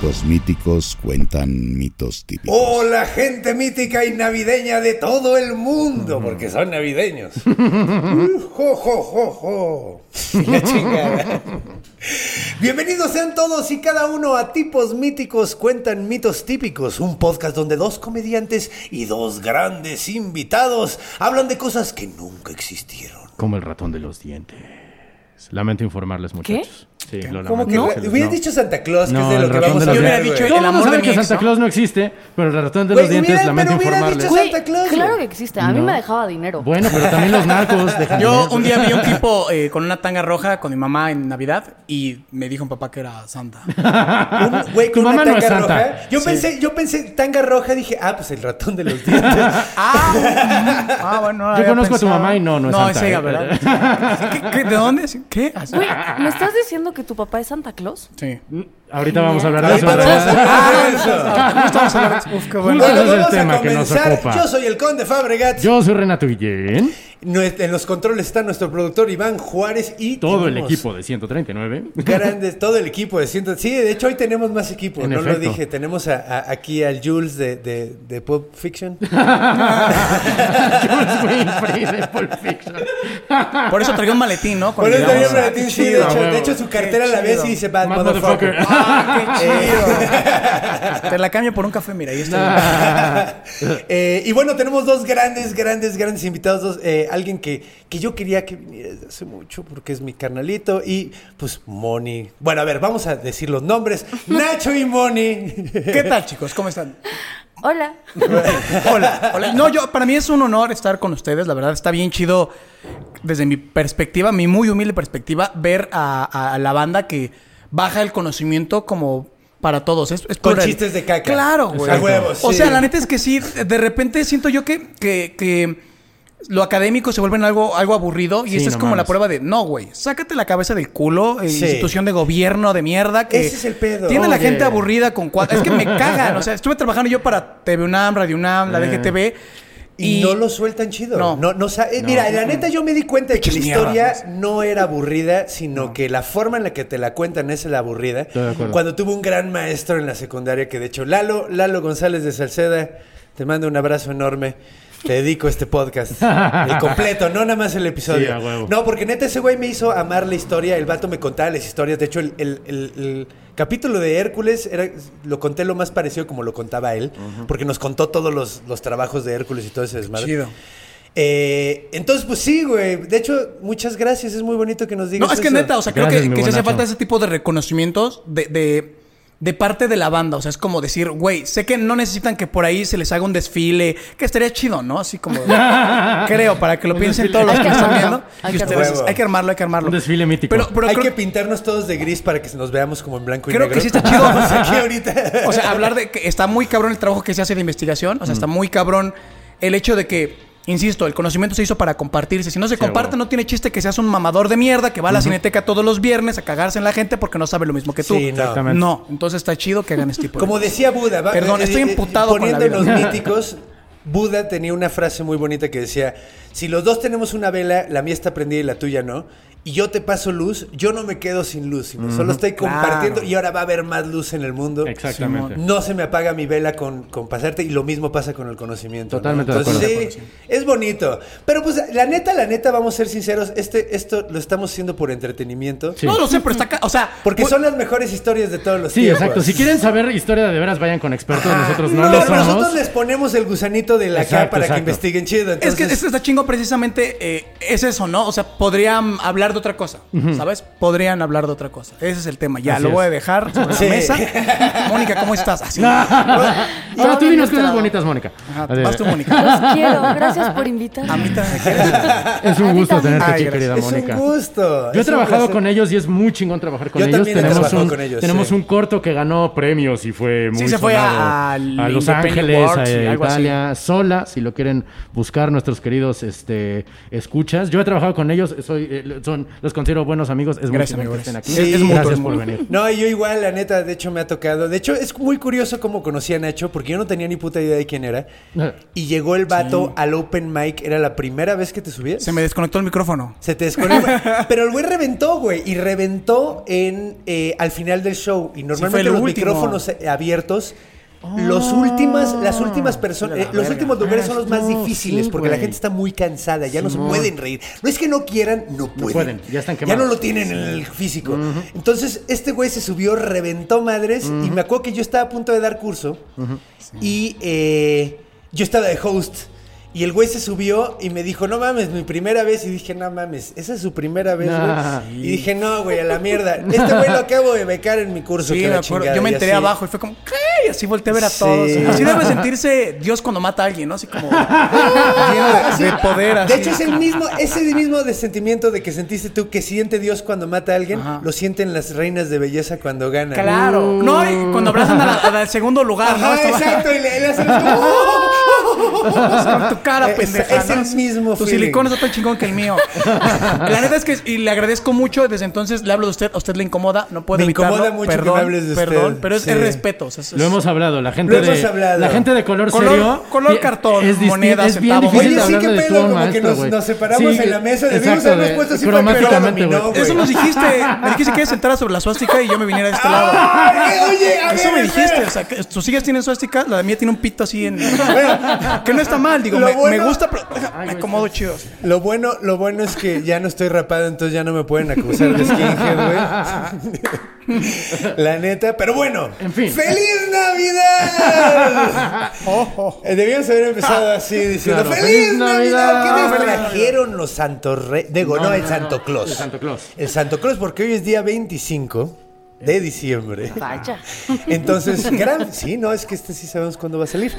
Tipos míticos cuentan mitos típicos. Hola gente mítica y navideña de todo el mundo, porque son navideños. Uh, jo, jo, jo, jo. La chingada. Bienvenidos sean todos y cada uno a Tipos Míticos Cuentan Mitos Típicos, un podcast donde dos comediantes y dos grandes invitados hablan de cosas que nunca existieron. Como el ratón de los dientes. Lamento informarles, muchachos. Sí, lo ¿Cómo lamento. que? No. Hubieras dicho Santa Claus, que No, es de lo que vamos a dientes. güey. dicho el amor que Santa ¿no? Claus no existe, pero el ratón de Güey, los dientes, hubiera- lamento pero hubiera informarles. dicho Santa Claus, claro que existe. A mí No. me dejaba dinero. Bueno, pero también los narcos dejan Yo dinero. un día vi un tipo eh, con una tanga roja con mi mamá en Navidad y me dijo mi papá que era Santa. Un güey Tu una mamá no es tanga santa. roja. Yo pensé, yo pensé tanga roja, dije, ah, pues el ratón de los dientes. ah, ah, bueno. no Yo había conozco a tu mamá y no, no es No, Santa, es ella, ¿eh? ¿verdad? ¿Qué, qué, de dónde? ¿Qué? Güey, ¿me estás diciendo que tu papá es Santa Claus? Sí. Ahorita vamos a hablar de eso. Vamos a hablar de eso. No estamos hablando. Uf, qué bueno. Ese Bueno, es el vamos tema a que nos comenzar. ocupa. Yo soy el Conde Fabregat. Yo soy Renato Guillén. En los controles está nuestro productor Iván Juárez y Todo el equipo de 139. Grandes, todo el equipo de ciento. Sí, de hecho hoy tenemos más equipo. En no lo dije. Tenemos a- a- aquí al Jules de, de, de Pulp Fiction. Jules Winfrey de Pulp Fiction. Por eso traía un maletín, ¿no? Por eso llegamos. un maletín, sí, de hecho, de hecho su cartera Qué la ves chido. y dice Bad Bad Motherfucker. motherfucker. Ah, qué chido. Te la cambio por un café, mira, ahí está. Eh, y bueno, tenemos dos grandes, grandes, grandes invitados. Dos, eh, alguien que, que yo quería que viniera desde hace mucho porque es mi carnalito. Y pues Moni. Bueno, a ver, vamos a decir los nombres. Nacho y Moni. ¿Qué tal, chicos? ¿Cómo están? Hola. Hola, hola. No, yo, para mí es un honor estar con ustedes. La verdad está bien chido, desde mi perspectiva, mi muy humilde perspectiva, ver a, a la banda que baja el conocimiento como para todos. Es, es Con plural. chistes de caca. Claro, güey. A huevos, O sí. sea, la neta es que sí, de repente siento yo que, que, que lo académico se vuelve en algo, algo aburrido y Sí, esta es no como la prueba de, no, güey, sácate la cabeza del culo, eh, Sí. institución de gobierno de mierda que Ese es el pedo. tiene la gente aburrida con cuatro. Es que me cagan, o sea, estuve trabajando yo para TV UNAM, Radio UNAM, la Eh. DGTV Y, no lo sueltan chido. No. No, no, eh, Mira, la neta yo me di cuenta de que la historia no era aburrida, sino que la forma en la que te la cuentan es la aburrida. Estoy de acuerdo. Cuando tuve un gran maestro en la secundaria que de hecho Lalo, Lalo González de Salceda, te mando un abrazo enorme. Te dedico este podcast. El completo, no nada más el episodio. Sí, a huevo. No, porque neta ese güey me hizo amar la historia. El vato me contaba las historias. De hecho, el, el- el- el capítulo de Hércules era, lo conté lo más parecido como lo contaba él. Porque nos contó todos los, los trabajos de Hércules y todo ese desmadre. Chido. Eh, entonces, pues sí, güey. De hecho, muchas gracias. Es muy bonito que nos digas No, es que eso. neta, o sea, creo Gracias, que, que se hace falta ese tipo de reconocimientos de, de, de parte de la banda. O sea, es como decir, güey, sé que no necesitan que por ahí se les haga un desfile, que estaría chido, ¿no? Así como. creo, para que lo piensen desfile. todos los Hay que que están armarlo. viendo. Hay que ustedes, armarlo. hay que armarlo, hay que armarlo. Un desfile mítico. Pero, pero Hay creo, que pintarnos todos de gris para que nos veamos como en blanco y creo negro. que sí está chido. Vamos aquí ahorita. O sea, hablar de que está muy cabrón el trabajo que se hace de investigación. O sea, está muy cabrón el hecho de que, insisto, el conocimiento se hizo para compartirse. Si no se comparte, no tiene chiste que seas un mamador de mierda que va a la cineteca todos los viernes a cagarse en la gente porque no sabe lo mismo que tú. Sí, no. Exactamente. No, entonces está chido que hagan este tipo de Como decía Buda, va- Perdón, eh, estoy eh, emputado con la vida. míticos, Buda tenía una frase muy bonita que decía: Si los dos tenemos una vela, la mía está prendida y la tuya no. Y yo te paso luz, yo no me quedo sin luz, sino solo estoy compartiendo Claro. y ahora va a haber más luz en el mundo. Exactamente. No se me apaga mi vela con, con pasarte y lo mismo pasa con el conocimiento. ¿no? Totalmente de Entonces, acuerdo. sí, es bonito. Pero pues la neta, la neta, vamos a ser sinceros, este, esto lo estamos haciendo por entretenimiento. Sí. No lo sé, pero está acá. O sea, Porque pues- son las mejores historias de todos los Sí, tiempos. exacto. Si quieren saber historia de veras, vayan con expertos. Nosotros no, No, lo somos. nosotros les ponemos el gusanito de la acá Exacto, para exacto. que investiguen chido. Es que Entonces, es que está chingo precisamente eh, es eso, ¿no? O sea, podrían hablar de otra cosa, ¿sabes? Podrían hablar de otra cosa. Ese es el tema. Ya, Así lo es. voy a dejar sobre Sí. la mesa. Mónica, ¿cómo estás? Así. Pero tú bien dinos cosas bonitas, Mónica. Ajá, vas tú, Mónica. Los quiero. Gracias por invitarme. A mí también quieres. Es un A gusto también. tenerte Ay, aquí, querida es Mónica. un gusto. Yo he es un trabajado placer. con ellos y es muy chingón trabajar con Yo ellos. también he tenemos trabajado un, con ellos, tenemos sí. un corto que ganó premios y fue muy Sí, se fue sonado. a- al a Los Independent Ángeles, Awards y a algo así. Italia, sola, si lo quieren buscar nuestros queridos este escuchas. Yo he trabajado con ellos, soy eh, son los considero buenos amigos, es muy Gracias, amigo, que estén aquí. gracias. Es- es Gracias por venir. No, yo igual, la neta, de hecho me ha tocado. De hecho, es muy curioso cómo conocí a Nacho, porque yo no tenía ni puta idea de quién era. Y llegó el vato al open mic, era la primera vez que te subías. Se me desconectó el micrófono. Se te desconectó. Pero el güey reventó, güey. Y reventó en eh, al final del show. Y normalmente los último. micrófonos eh, Los últimas, las últimas personas, eh, los últimos lugares son los más tú, difíciles sí, porque la gente está muy cansada, ya no se pueden reír. No es que no quieran, no pueden. pueden, ya están Ya no lo tienen en el físico. Entonces, este güey se subió, reventó madres y me acuerdo que yo estaba a punto de dar curso y eh, yo estaba de host. Y el güey se subió y me dijo, no mames, mi primera vez. Y dije, no mames, esa es su primera vez, güey. Nah. Y dije, no, güey, a la mierda. Este güey lo acabo de becar en mi curso. Sí, que me chingada", Yo me enteré así. abajo y fue como, ¿qué? Y así volteé a ver a Sí. todos. Así debe sentirse Dios cuando mata a alguien, ¿no? Así como lleno de, de poder. Así. De hecho, es el mismo, ese mismo de sentimiento de que sentiste tú que siente Dios cuando mata a alguien, Ajá. lo sienten las reinas de belleza cuando ganan. Claro. No, y cuando abrazan al segundo lugar, ¿no? Ajá, Estaba- exacto, y le, le hacen así como, con tu cara, Es- pendeja. es el mismo Tu feeling. silicón está tan chingón que el mío. La neta es que, y le agradezco mucho, desde entonces le hablo de usted, a usted le incomoda, no puedo Me evitarlo. incomoda mucho que perdón, me hables de Perdón, usted. pero es, Sí. es respeto. o sea, es- Lo hemos hablado, la gente Lo de hemos hablado. la gente de color, Color- serio. color cartón, es moneda, es bien centavo. difícil Oye, sí, qué pedo, como que nos- separamos en la mesa, debimos habernos de- puesto así para que Eso nos dijiste. Me dijiste que sentada sobre la suástica y yo me viniera de este lado. Oye, Eso me dijiste, o sea, que tus hijas tienen suástica, la mía tiene un pito así en... que no está mal, digo, Lo me, gusta, pero me acomodo chido. Lo bueno, lo bueno es que ya no estoy rapado, entonces ya no me pueden acusar de skinhead, güey. La neta, pero bueno. En fin. ¡Feliz Navidad! Eh, Debíamos haber empezado así diciendo Claro, ¡Feliz, ¡Feliz Navidad! Navidad! ¿Qué ¡Feliz trajeron los Santos Reyes? Digo, no, el Santo Claus. El Santo Claus. El Santo Claus, porque hoy es día 25 de diciembre. Vaya. Entonces, gran... Sí, no, es que este sí sabemos cuándo va a salir.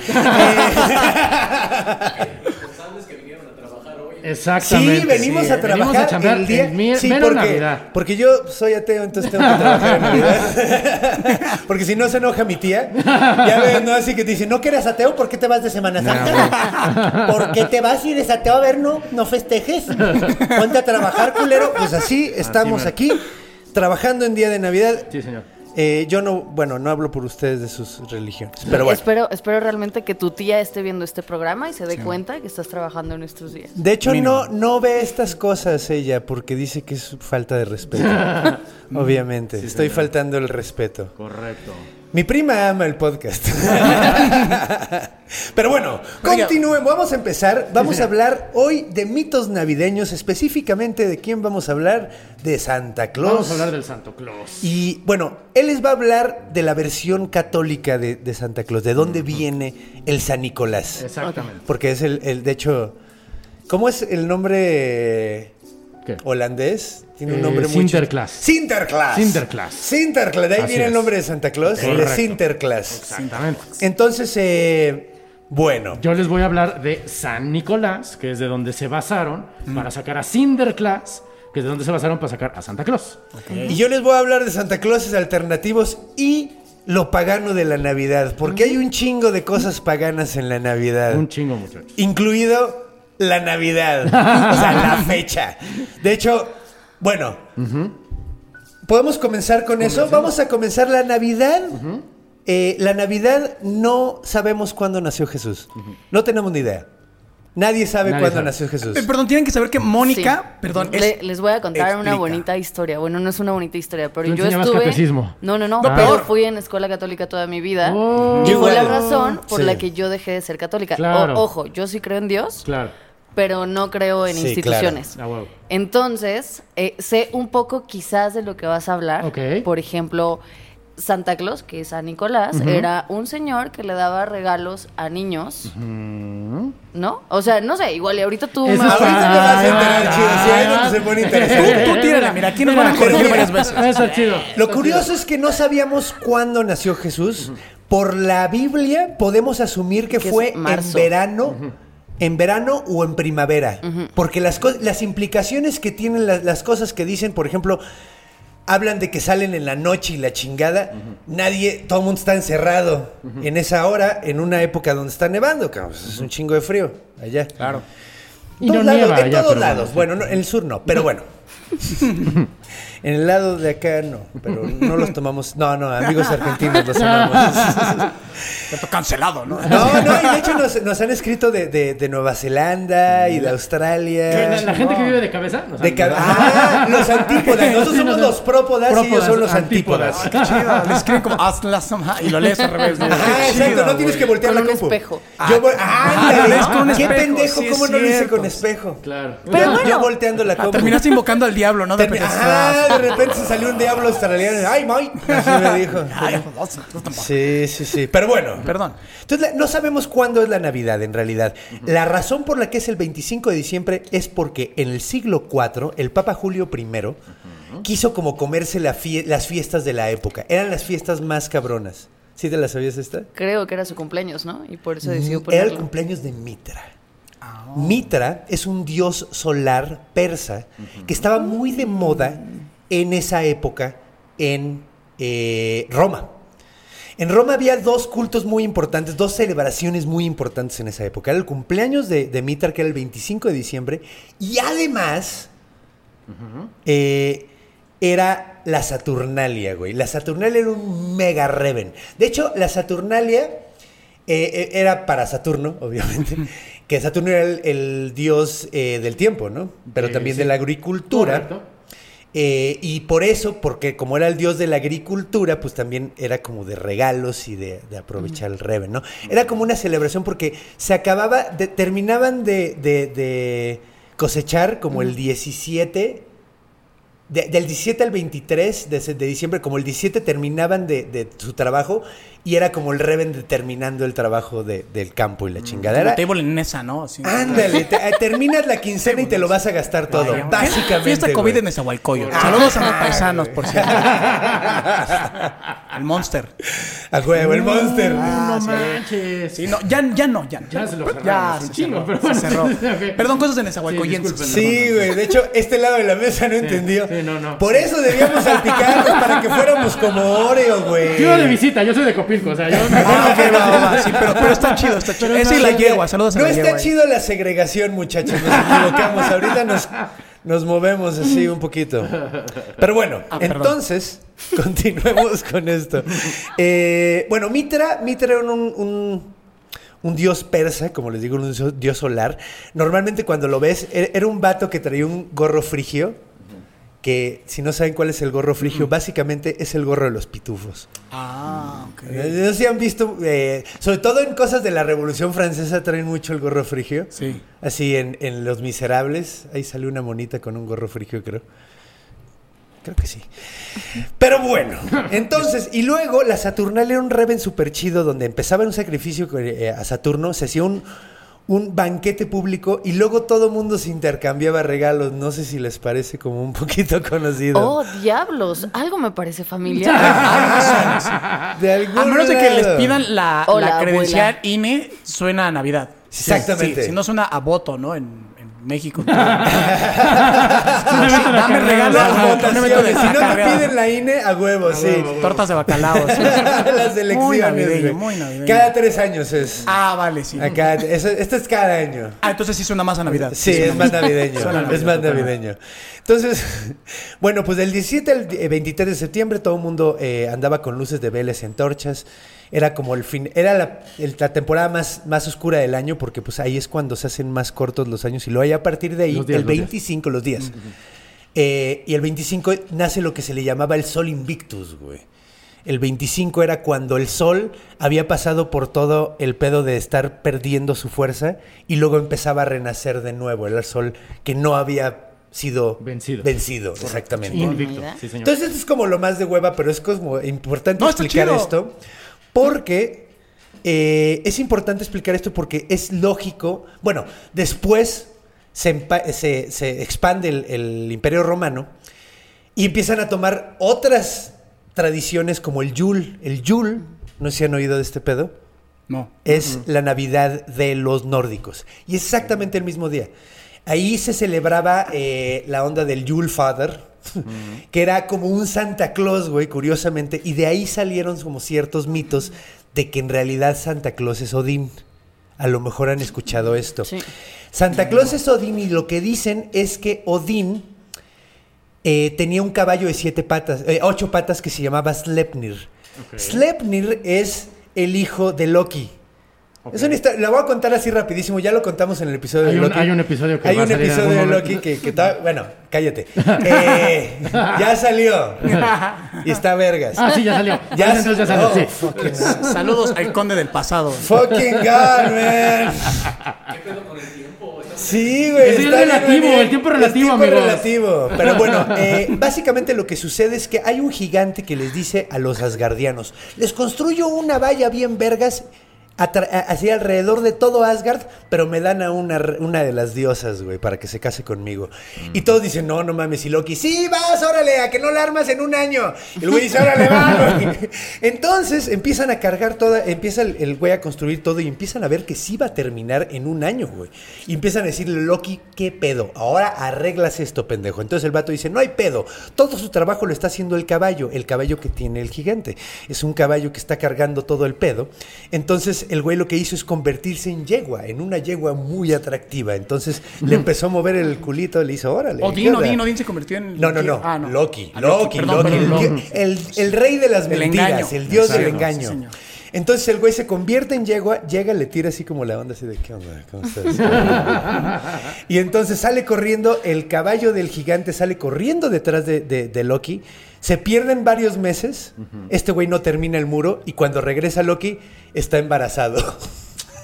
Exactamente. Sí, venimos sí. a trabajar Venimos a el día... mi- sí, porque, Navidad. porque yo soy ateo, entonces tengo que trabajar en Navidad. porque si no se enoja mi tía. Ya ves, ¿no? Así que te dice, ¿no que eres ateo? ¿Por qué te vas de Semana Santa? ¿Por qué te vas y eres ateo? A ver, no, no festejes. Ponte a trabajar, culero. Pues así estamos aquí, trabajando en día de Navidad. Sí, señor. Eh, yo no, bueno, no hablo por ustedes de sus religiones. Pero bueno. Espero, espero realmente que tu tía esté viendo este programa y se dé cuenta que estás trabajando en estos días. De hecho, no, no ve estas cosas ella porque dice que es falta de respeto. Obviamente, estoy faltando el respeto. Correcto. Mi prima ama el podcast. Pero bueno, continuemos. Vamos a empezar. Vamos a hablar hoy de mitos navideños, específicamente de quién vamos a hablar, de Santa Claus. Vamos a hablar del Santo Claus. Y bueno, él les va a hablar de la versión católica de, de Santa Claus, de dónde viene el San Nicolás. Exactamente. Porque es el, el, de hecho, ¿cómo es el nombre ¿Qué? holandés? Tiene un Eh, nombre muy Sinterklaas. Sinterklaas. Sinterklaas. Sinterklaas. De ahí Así viene el nombre de Santa Claus, el de. Sinterklaas. Exactamente. Entonces, eh, bueno. Yo les voy a hablar de San Nicolás, que es de donde se basaron para sacar a Sinterklaas, que es de donde se basaron para sacar a Santa Claus. Y yo les voy a hablar de Santa Clauses alternativos y lo pagano de la Navidad. Porque hay un chingo de cosas paganas en la Navidad. Un chingo, muchachos. incluido la Navidad, o sea, la fecha. De hecho, bueno, podemos comenzar con eso. Vamos a comenzar la Navidad. Eh, la Navidad no sabemos cuándo nació Jesús. No tenemos ni idea. Nadie sabe Nadie cuándo sabe. nació Jesús. Eh, Perdón, tienen que saber que Mónica, Sí. perdón, Le- es les voy a contar Explica. una bonita historia. Bueno, no es una bonita historia, pero yo estuve. catecismo. No, no, no. No, pero peor. fui en escuela católica toda mi vida. Oh. y fue la razón por Sí. la que yo dejé de ser católica. O- Claro. ojo, yo sí creo en Dios, Claro. Pero no creo en Sí, instituciones. Ah, huevo. Entonces, eh, sé un poco quizás de lo que vas a hablar. Ok. Por ejemplo, Santa Claus, que es San Nicolás, era un señor que le daba regalos a niños. ¿No? O sea, no sé, igual y ahorita tú Eso me- Ahorita te vas a Ay, enterar, ay, chido. Sí, ahí donde se pone interesante. Tú, tú tírale, mira, aquí nos van a corregir mira. varias veces. Eso es chido. Lo curioso es que no sabíamos cuándo nació Jesús. Por la Biblia podemos asumir que, Que fue en verano, en verano o en primavera. Porque las, co- las implicaciones que tienen las, las cosas que dicen, por ejemplo, hablan de que salen en la noche y la chingada. Nadie, todo el mundo está encerrado en esa hora, en una época donde está nevando, cabrón. Es un chingo de frío allá. Claro. Y todos no lados, nieva en allá, todos lados. Bueno, no, en el sur no, pero bueno. en el lado de acá no, pero no los tomamos. No, no, amigos argentinos los amamos. Esto cancelado, ¿no? No, no, y de hecho nos, nos han escrito de, de- de Nueva Zelanda y de ¿Qué, Australia. la, la gente que vive de cabeza? Sea, De ca- ah, los antípodas. Nosotros Sí, somos no, no. los própodas, y ellos Própodas, son los antípodas. antípodas. Chido, le escriben como y lo lees al revés. ¿no? Qué exacto, no tienes que voltear Con la un compu. espejo. Yo Ah, lees con un qué espejo, pendejo, sí, ¿cómo no lo hice con espejo? Claro. Pero Yo- bueno. Yo volteando la Ah, compu. terminaste invocando al diablo, ¿no? De repente, ah, de repente se salió un diablo australiano. Ay, Moy. Así me dijo. Ay, Sí, sí, sí. Pero bueno. Perdón. Entonces, la- no sabemos cuándo es la Navidad en realidad. La razón por la que es el 25 de diciembre es porque en el siglo IV, el Papa Julio I quiso como comerse la fie- las fiestas de la época. Eran las fiestas más cabronas. ¿Sí te las sabías esta? Creo que era su cumpleaños, ¿no? Y por eso decidió Era el ponerlo. cumpleaños de Mitra. Mitra es un dios solar persa que estaba muy de moda en esa época en eh, Roma. En Roma había dos cultos muy importantes, dos celebraciones muy importantes en esa época. Era el cumpleaños de, de Mitra, que era el 25 de diciembre, y además eh, era la Saturnalia, güey. La Saturnalia era un mega reven. De hecho, la Saturnalia eh, era para Saturno, obviamente. Que Saturno era el, el dios eh, del tiempo, ¿no? Pero Eh, también sí. de la agricultura. Correcto. Eh, y por eso, porque como era el dios de la agricultura, pues también era como de regalos y de, de aprovechar el reven, ¿no? Era como una celebración porque se acababa, de- terminaban de, de- de cosechar como el 17, de- del 17 al 23 de, de diciembre, como el 17 terminaban de, de su trabajo y era como el reven determinando el trabajo de- del campo y la chingadera. Como table en esa, ¿no? Así. Ándale, te- eh, terminas la quincena y te lo vas a gastar todo, Vaya, básicamente. Fiesta COVID en Nezahualcóyotl. Saludos a los paisanos, por cierto. El Monster. A huevo, el Monster. Ah, no sí. manches. Sí, no, ya, ya no, ya no. Ya se lo cerraron Ya se chingo, cerró, pero se bueno. cerró. Ok. Perdón, cosas de Sí, Nezahualcóyotl. Sí, güey. De hecho, este lado de la mesa no entendió. sí, no, no. Por eso debíamos salpicarnos para que fuéramos como Oreo, güey. Yo de visita, yo soy de Copilco, o sea, yo... Ah, ok, va, va, va, sí, pero, pero está chido, está chido. Esa y no, la yegua, saludos a No la está yegua. chido la segregación, muchachos. Nos equivocamos. Ahorita nos, nos movemos así un poquito. Pero bueno, Ah, entonces, continuemos con esto. Eh, bueno, Mitra, Mitra era un, un- un dios persa, como les digo, un dios- dios solar. Normalmente cuando lo ves, e- era un vato que traía un gorro frigio. Que si no saben cuál es el gorro frigio, básicamente es el gorro de los pitufos. Ah, ok. No sé si han visto, eh, sobre todo en cosas de la Revolución Francesa traen mucho el gorro frigio. Sí. Así en, en Los Miserables, ahí salió una monita con un gorro frigio, creo. Creo que sí. Pero bueno, entonces, y luego la Saturnalia era un reven súper chido donde empezaba un sacrificio eh, a Saturno, se hacía un, un banquete público y luego todo el mundo se intercambiaba regalos. No sé si les parece como un poquito conocido. Oh, diablos. Algo me parece familiar. de algún A menos de que les pidan la, O la credencial abuela. INE, suena a Navidad. Exactamente. Sí, si no suena a voto, ¿no? En México. Dame carrera, regalo, o sea, a voto, un evento de Si no te piden la INE, a huevo, sí. Tortas de bacalao. Las elecciones. Muy navideño, güey. muy navideño. Cada tres años es. Ah, vale, sí. Acá, eso- esto es cada año. Ah, entonces sí suena más a Navidad. Sí, es más navideño. Es más navideño. Entonces, bueno, pues del 17 al eh, 23 de septiembre todo el mundo eh, andaba con luces de velas y antorchas Era como el fin, era la, el- la temporada más, más oscura del año porque pues ahí es cuando se hacen más cortos los años y luego ahí a partir de ahí, días, el los días. 25, los días. Eh, y el 25 nace lo que se le llamaba el Sol Invictus, güey. El 25 era cuando el Sol había pasado por todo el pedo de estar perdiendo su fuerza y luego empezaba a renacer de nuevo. Era el Sol que no había sido Vencido. vencido exactamente. Sí. Entonces esto es como lo más de hueva, pero es como importante No, explicar esto porque eh, es importante explicar esto porque es lógico. Bueno, después se, se- se expande el, el Imperio Romano y empiezan a tomar otras tradiciones como el Yule. El Yule, no sé si han oído de este pedo No. es la Navidad de los nórdicos. Y es exactamente el mismo día. Ahí se celebraba eh, la onda del Yule Father, que era como un Santa Claus, güey, curiosamente. Y de ahí salieron como ciertos mitos de que en realidad Santa Claus es Odín. A lo mejor han escuchado esto. Sí. Santa Claus es Odín y lo que dicen es que Odín eh, tenía un caballo de siete patas, eh, ocho patas que se llamaba Sleipnir. Sleipnir es el hijo de Loki. Es una historia, la voy a contar así rapidísimo, ya lo contamos en el episodio Hay de un- Loki. hay un episodio que Hay va a un salir episodio de Loki momento. que, que está- bueno, cállate. Eh, ya salió. y está vergas. Ah, sí, ya salió. Ya Entonces ya salió, oh, sí. Saludos al conde del pasado. fucking God, man. Sí, güey. Es bien, relativo, bien. el tiempo es relativo, tiempo amigos. relativo. Pero bueno, eh, básicamente lo que sucede es que hay un gigante que les dice a los asgardianos, les construyo una valla bien vergas así alrededor de todo Asgard, pero me dan a una, una de las diosas, güey, para que se case conmigo. Y todos dicen, no, no mames, y Loki, sí, vas, órale, a que no la armas en un año. Y el güey dice, órale, va, güey. Entonces empiezan a cargar toda, empieza el, el güey a construir todo y empiezan a ver que sí va a terminar en un año, güey. Y empiezan a decirle, Loki, ¿qué pedo? Ahora arreglas esto, pendejo. Entonces el vato dice, no hay pedo. Todo su trabajo lo está haciendo el caballo, el caballo que tiene el gigante. Es un caballo que está cargando todo el pedo. Entonces el güey lo que hizo es convertirse en yegua, en una yegua muy atractiva. Entonces le empezó a mover el culito, le hizo, órale. ¿qué Odín, onda?". Odín, Odín se convirtió en. No, no, no. Ah, no. Loki, Ah, Loki, perdón, Loki, perdón, Loki. el- el rey de las El mentiras, engaño. el dios del Exacto, engaño. Entonces el güey se convierte en yegua, llega, le tira así como la onda, así de, ¿qué onda? ¿Cómo estás? y entonces sale corriendo, el caballo del gigante sale corriendo detrás de, de- de Loki. Se pierden varios meses, este güey no termina el muro y cuando regresa Loki está embarazado.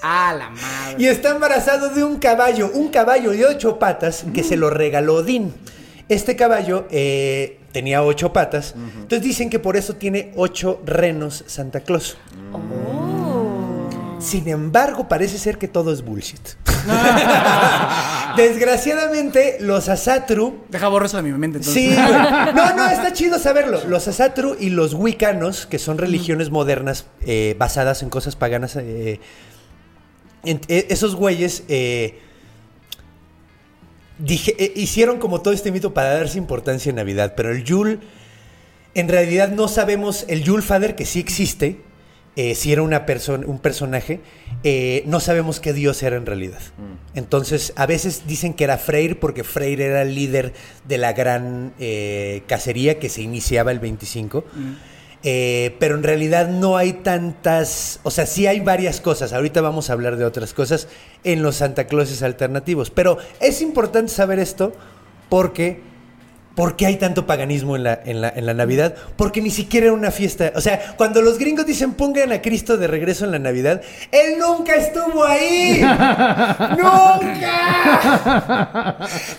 Ah, la madre. Y está embarazado de un caballo, un caballo de ocho patas que se lo regaló Odín. Este caballo eh, tenía ocho patas, entonces dicen que por eso tiene ocho renos Santa Claus. Sin embargo, parece ser que todo es bullshit. Desgraciadamente, los Asatru Deja borro eso de mi mente. Entonces. Sí, güey. No, no, está chido saberlo. Los Asatru y los Wiccanos, que son religiones modernas eh, basadas en cosas paganas, eh, en- eh, esos güeyes dije- hicieron como todo este mito para darse importancia en Navidad. Pero el Yule, en realidad no sabemos, el Yule Father, que sí existe, eh, si era una persona, un personaje, eh, no sabemos qué dios era en realidad. Entonces, a veces dicen que era Freyr porque Freyr era el líder de la gran eh, cacería que se iniciaba el 25. Eh, pero en realidad no hay tantas, o sea, sí hay varias cosas. Ahorita vamos a hablar de otras cosas en los Santa Clauses alternativos. Pero es importante saber esto porque ¿Por qué hay tanto paganismo en la, en, la, en la Navidad? Porque ni siquiera era una fiesta. O sea, cuando los gringos dicen pongan a Cristo de regreso en la Navidad, Él nunca estuvo ahí. ¡Nunca!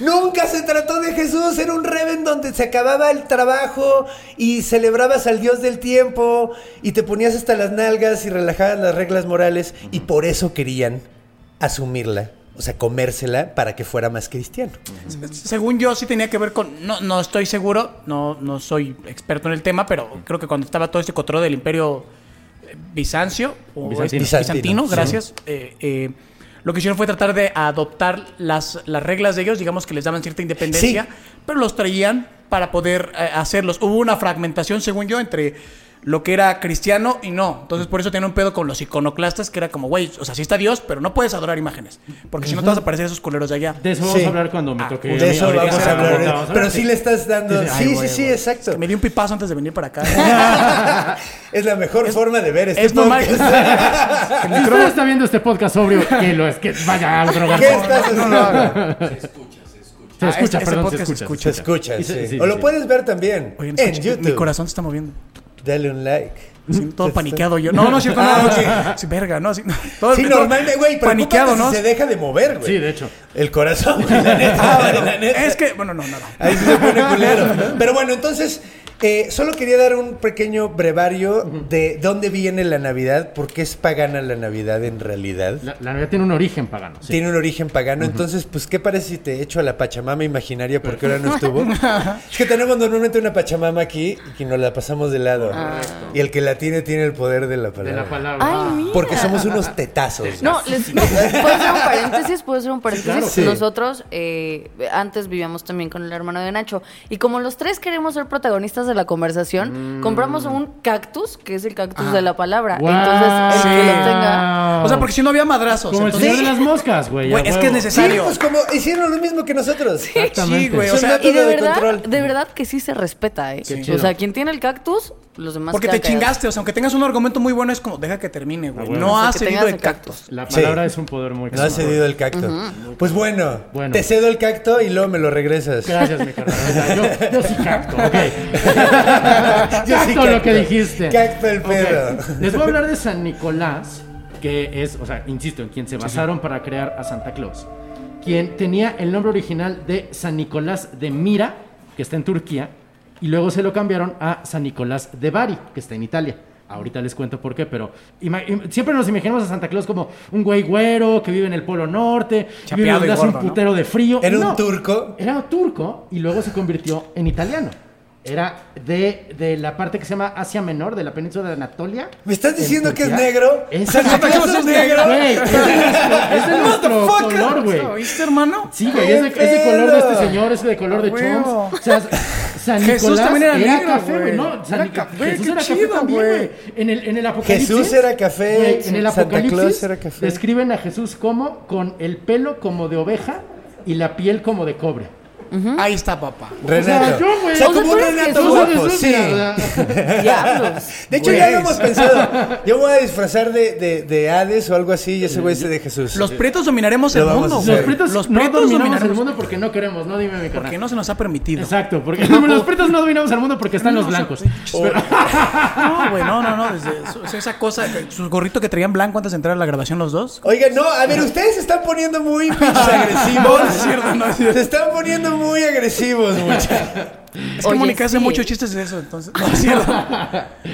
Nunca se trató de Jesús. Era un reven donde se acababa el trabajo y celebrabas al Dios del tiempo y te ponías hasta las nalgas y relajabas las reglas morales y por eso querían asumirla. O sea, comérsela para que fuera más cristiano. Según yo, sí tenía que ver con. No, no estoy seguro, no, no soy experto en el tema, pero creo que cuando estaba todo este control del imperio eh, Bizancio, o Bizantino. este, Bizantino, bizantino, sí. gracias. eh, eh, lo que hicieron fue tratar de adoptar las, las reglas de ellos, digamos que les daban cierta independencia, Sí. pero los traían para poder eh, hacerlos. Hubo una fragmentación, según yo, entre lo que era cristiano y no. Entonces, por eso tiene un pedo con los iconoclastas, que era como, güey, o sea, sí está Dios, pero no puedes adorar imágenes. Porque si no te vas a parecer esos culeros de allá. De eso vamos Sí. a hablar cuando me toque. De eso vamos a se hablar. vamos a Pero hablar. sí le estás dando. Sí, sí, ay, Sí, sí, güey. exacto. Me di un pipazo antes de venir para acá. Es la mejor forma de ver este es normal. podcast. El Si micrófono- usted está viendo este podcast sobrio, que lo es que vaya a drogarse. ¿Qué estás haciendo? Se Ah, escucha, este- este perdón, se podcast se escucha. Se escucha, sí. se- sí, o lo puedes ver también Oye, en escuché, YouTube. Mi corazón se está moviendo. Dale un like. Así, todo paniqueado yo. No, no, cierto, no. Ah, no, sí, sí, verga, no. Sí, todo- Sí, normalmente, güey, pero Paniqueado, ¿no? se deja de mover, güey. Sí, de hecho. El corazón, güey, la neta, Ah, bueno, la neta. es que, bueno, no, no, no. Ahí se pone culero. Pero bueno, entonces, eh, solo quería dar un pequeño brevario de dónde viene la Navidad, por qué es pagana la Navidad en realidad. La, la Navidad tiene un origen pagano. sí. Tiene un origen pagano, entonces, pues, ¿qué parece si te echo a la Pachamama imaginaria porque ahora no estuvo? es que tenemos normalmente una Pachamama aquí y nos la pasamos de lado. Y el que la tiene, tiene el poder de la De palabra. la palabra. Ay, mira. Porque somos unos tetazos. No, les, ¿puedo hacer un paréntesis? ¿Puedo hacer un paréntesis? claro. Sí. Nosotros eh, antes vivíamos también con el hermano de Nacho. Y como los tres queremos ser protagonistas de la conversación, Mm. compramos un cactus, que es el cactus de la palabra. Entonces, el que lo tenga... O sea, porque si no había madrazos. Como el entonces- señor de las moscas, güey. Es que es. Sí, necesario. pues como hicieron lo mismo que nosotros. Sí, güey, o sea, Y de de verdad, control. de verdad que sí se respeta, ¿eh? O sea, quien tiene el cactus, los demás porque te callados. chingaste, o sea, aunque tengas un argumento muy bueno, es como, deja que termine, güey. Ah, bueno. No Hasta has que cedido el cactus. La Sí. palabra es un poder muy No has cedido el cacto. Pues bueno, Bueno. te cedo el cacto y luego me lo regresas. Gracias, mi carnal. Yo, yo sí cacto, ok. Yo sí cacto lo que dijiste. Cacto el pedo. Les voy a hablar de San Nicolás, que es, o sea, insisto, en quien se basaron para crear a Santa Claus. Quien tenía el nombre original de San Nicolás de Mira, que está en Turquía, y luego se lo cambiaron a San Nicolás de Bari, que está en Italia. Ahorita les cuento por qué, pero siempre nos imaginamos a Santa Claus como un güey güero que vive en el Polo Norte, vive Chapeado donde y hace gordo, un ¿no? putero de frío. Era un turco. Era turco y luego se convirtió en italiano. Era de, de la parte que se llama Asia Menor, de la península de Anatolia. ¿Me estás en diciendo que es negro? Es Santa Claus es negro. Güey, es de nuestro, es de nuestro Motherfucker. color, güey. ¿Lo ¿Viste, hermano? Sí, güey, es de, es de color de este señor, es de color de A huevo. Chomps. O sea, San Jesús Nicolás también era negro, café, güey. No, San Era café, Jesús era chido, café también, güey. En el, en el Apocalipsis. Jesús era café, güey, en el Santa Apocalipsis Claus era café. describen a Jesús como con el pelo como de oveja y la piel como de cobre. Ahí está, papá. Renato. O sea, yo, güey. O sea, O sea, como tú un eres Renato Jesús, guapo, Jesús, sí. mira, o Diablos. De hecho, Güey. ya lo hemos pensado. Yo voy a disfrazar de, de, de Hades o algo así y ese güey es de Jesús. Los prietos dominaremos Lo el vamos mundo, a güey. hacer. Los prietos Los no prietos dominamos el dominaremos mundo porque no queremos, no dime mi carnal. Porque no se nos ha permitido. Exacto, porque los prietos no dominamos el mundo porque están los blancos. Pero- No, güey, no, no, no. Desde su- esa cosa, su gorrito que traían blanco antes de entrar a la grabación los dos. Oigan, no, a ver, ustedes se están poniendo muy pinches agresivos. No es cierto, no es cierto. Se están poniendo muy agresivos, muchachos. Es que Oye, Mónica hace sí. muchos chistes de eso, entonces. No es cierto.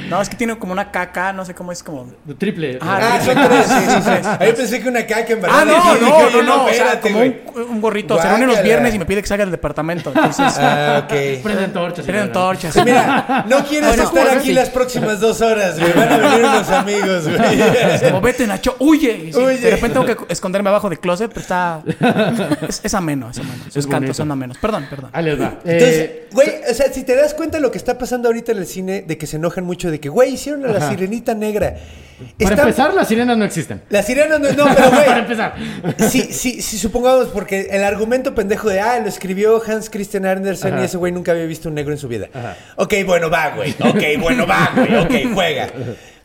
No, es que tiene como una caca, no sé cómo es como. Triple. Ah, Ah, son tres, sí, sí, sí. A mí pensé que una caca en verdad. Ah, no, no, no, no. O sea, espérate, como güey. un, un gorrito. Se reúne los viernes y me pide que salga del departamento. Entonces, Ah, ok. Prenden torchas. la- torchas. Mira, no quieres Bueno, estar aquí sí. las próximas dos horas, güey. Van a venir unos amigos, güey. Como vete, Nacho, huye. Huye. De repente tengo que esconderme abajo de closet, pero está. Es, es ameno, es ameno. Sus Es cantos son amenos. Perdón, perdón. Ahí les va. Entonces, Eh, güey, o sea, si te das cuenta de lo que está pasando ahorita en el cine, de que se enojan mucho de que, güey, hicieron a la Ajá. sirenita negra. para Está- empezar, las sirenas no existen. La sirena no, no, pero para güey. empezar. Sí, sí, sí, supongamos, porque el argumento pendejo de, ah, lo escribió Hans Christian Andersen Ajá. y ese güey nunca había visto un negro en su vida. Ajá. Ok, bueno, va, güey. Ok, bueno, va, güey. Ok, juega.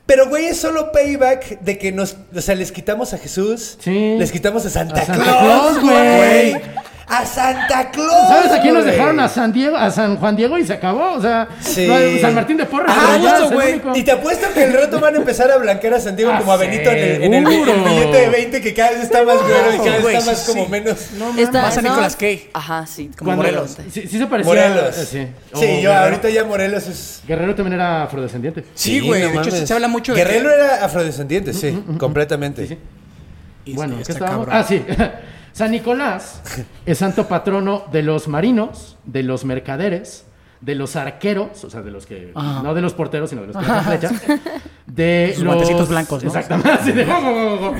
Pero, güey, es solo payback de que nos, o sea, les quitamos a Jesús, Sí. les quitamos a Santa, A Santa Claus, Claus, güey. güey. A Santa Claus. ¿Sabes a quién nos dejaron? A San Diego, a San Juan Diego y se acabó. O sea, Sí. no San Martín de Porres. Ah, pero ya justo, es el güey. Y te apuesto que el rato van a empezar a blanquear a Santiago Ah, como a Benito en el, en el- el billete de 20 que cada vez está más güero y cada vez está más sí, como sí. menos. Está- Más a no, Nicolas Cage. Ajá, sí. Como Cuando- Morelos. Sí, sí se parecía. Morelos. eh, Sí, Sí, O yo Guerrero. ahorita ya Morelos es. Guerrero también era afrodescendiente. Sí, güey. no de hecho, se habla mucho de. Guerrero era afrodescendiente, sí, completamente. sí. Y- Bueno, y ¿qué está estábamos? cabrón. Ah, sí. San Nicolás es santo patrono de los marinos, de los mercaderes, de los arqueros, o sea, de los que. Ajá. No de los porteros, sino de los que. De Sus los. blancos, ¿no? Exactamente. de, go, go, go, go.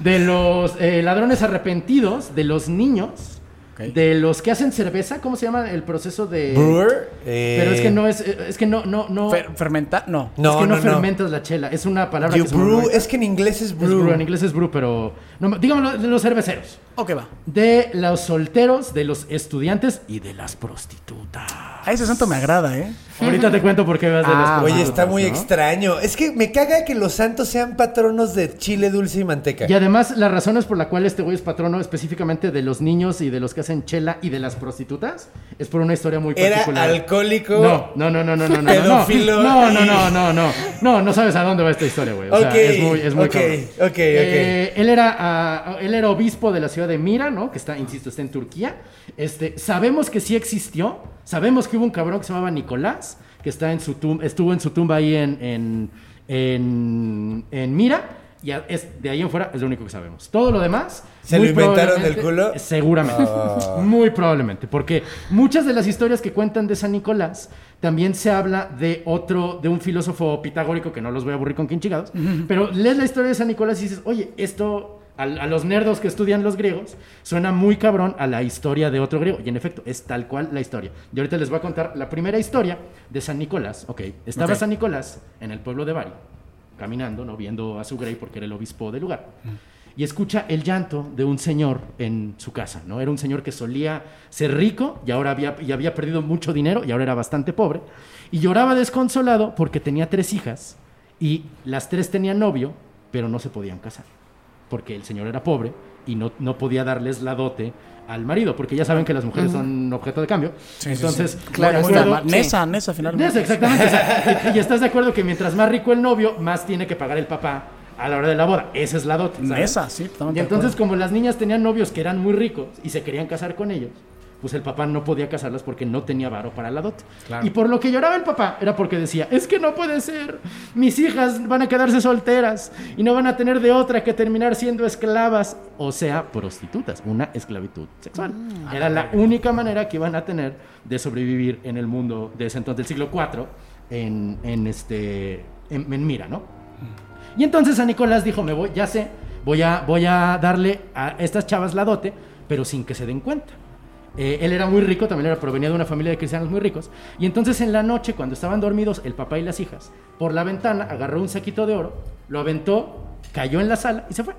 De los eh, ladrones arrepentidos, de los niños, De los que hacen cerveza, ¿cómo se llama el proceso de. Brewer. eh, Pero es que no es. Es que no, no, no. Fer- fermenta, no. No, es que no, no, no. fermentas la chela. Es una palabra You que es que en inglés es Es brew. brew, En inglés es brew, pero. No, dígamelo de los cerveceros. Ok, va. De los solteros, de los estudiantes y de las prostitutas. A ese santo me agrada, ¿eh? Ahorita te cuento por qué vas de Ah, las Oye, está muy ¿no? extraño. Es que me caga que los santos sean patronos de chile dulce y manteca. Y además, las razones por la cual este güey es patrono específicamente de los niños y de los que hacen chela y de las prostitutas es por una historia muy Era particular. alcohólico. No, no, no, no, no, no, no. Pedófilo No, no, no, no, no. No, no sabes a dónde va esta historia, güey. O sea, Ok, es muy, es muy ok, cabrón. ok, ok. Eh, él era, ah, él era obispo de la ciudad de Mira, ¿no? Que está, insisto, está en Turquía. Este, sabemos que sí existió. Sabemos que hubo un cabrón que se llamaba Nicolás, que está en su tum- estuvo en su tumba ahí en, en, en, en Mira. Y es, de ahí en fuera es lo único que sabemos. Todo lo demás. ¿Se lo inventaron del culo? Seguramente. Ah. Muy probablemente. Porque muchas de las historias que cuentan de San Nicolás también se habla de otro, de un filósofo pitagórico, que no los voy a aburrir con quién chingados. Pero lees la historia de San Nicolás y dices, oye, esto. A, a los nerdos que estudian los griegos, suena muy cabrón a la historia de otro griego. Y en efecto, es tal cual la historia. Y ahorita les voy a contar la primera historia de San Nicolás. Ok, estaba. San Nicolás en el pueblo de Bari, caminando, ¿no? Viendo a su grey porque era el obispo del lugar. Y escucha el llanto de un señor en su casa, ¿no? Era un señor que solía ser rico y ahora había, y había perdido mucho dinero y ahora era bastante pobre. Y lloraba desconsolado porque tenía tres hijas y las tres tenían novio, pero no se podían casar. Porque el señor era pobre y no, no podía darles la dote al marido, porque ya saben que las mujeres son objeto de cambio. Entonces, Claro, de muy acuerdo-. Nesa, Nesa, finalmente. Nesa, exactamente. o sea, y, y estás de acuerdo que mientras más rico el novio, más tiene que pagar el papá a la hora de la boda. Esa es la dote. ¿sabes? Nesa, sí, Y entonces, como las niñas tenían novios que eran muy ricos y se querían casar con ellos, pues el papá no podía casarlas porque no tenía varo para la dote. Y por lo que lloraba el papá era porque decía, es que no puede ser, mis hijas van a quedarse solteras y no van a tener de otra que terminar siendo esclavas, o sea, prostitutas, una esclavitud sexual. Era la única manera que iban a tener de sobrevivir en el mundo de ese entonces, del siglo IV, en, en este, en, en Mira, ¿no? Y entonces San Nicolás dijo, me voy, ya sé, voy a, voy a darle a estas chavas la dote, pero sin que se den cuenta. Eh, él era muy rico, también era, provenía de una familia de cristianos muy ricos. Y entonces en la noche, cuando estaban dormidos el papá y las hijas, por la ventana agarró un saquito de oro, lo aventó, cayó en la sala y se fue.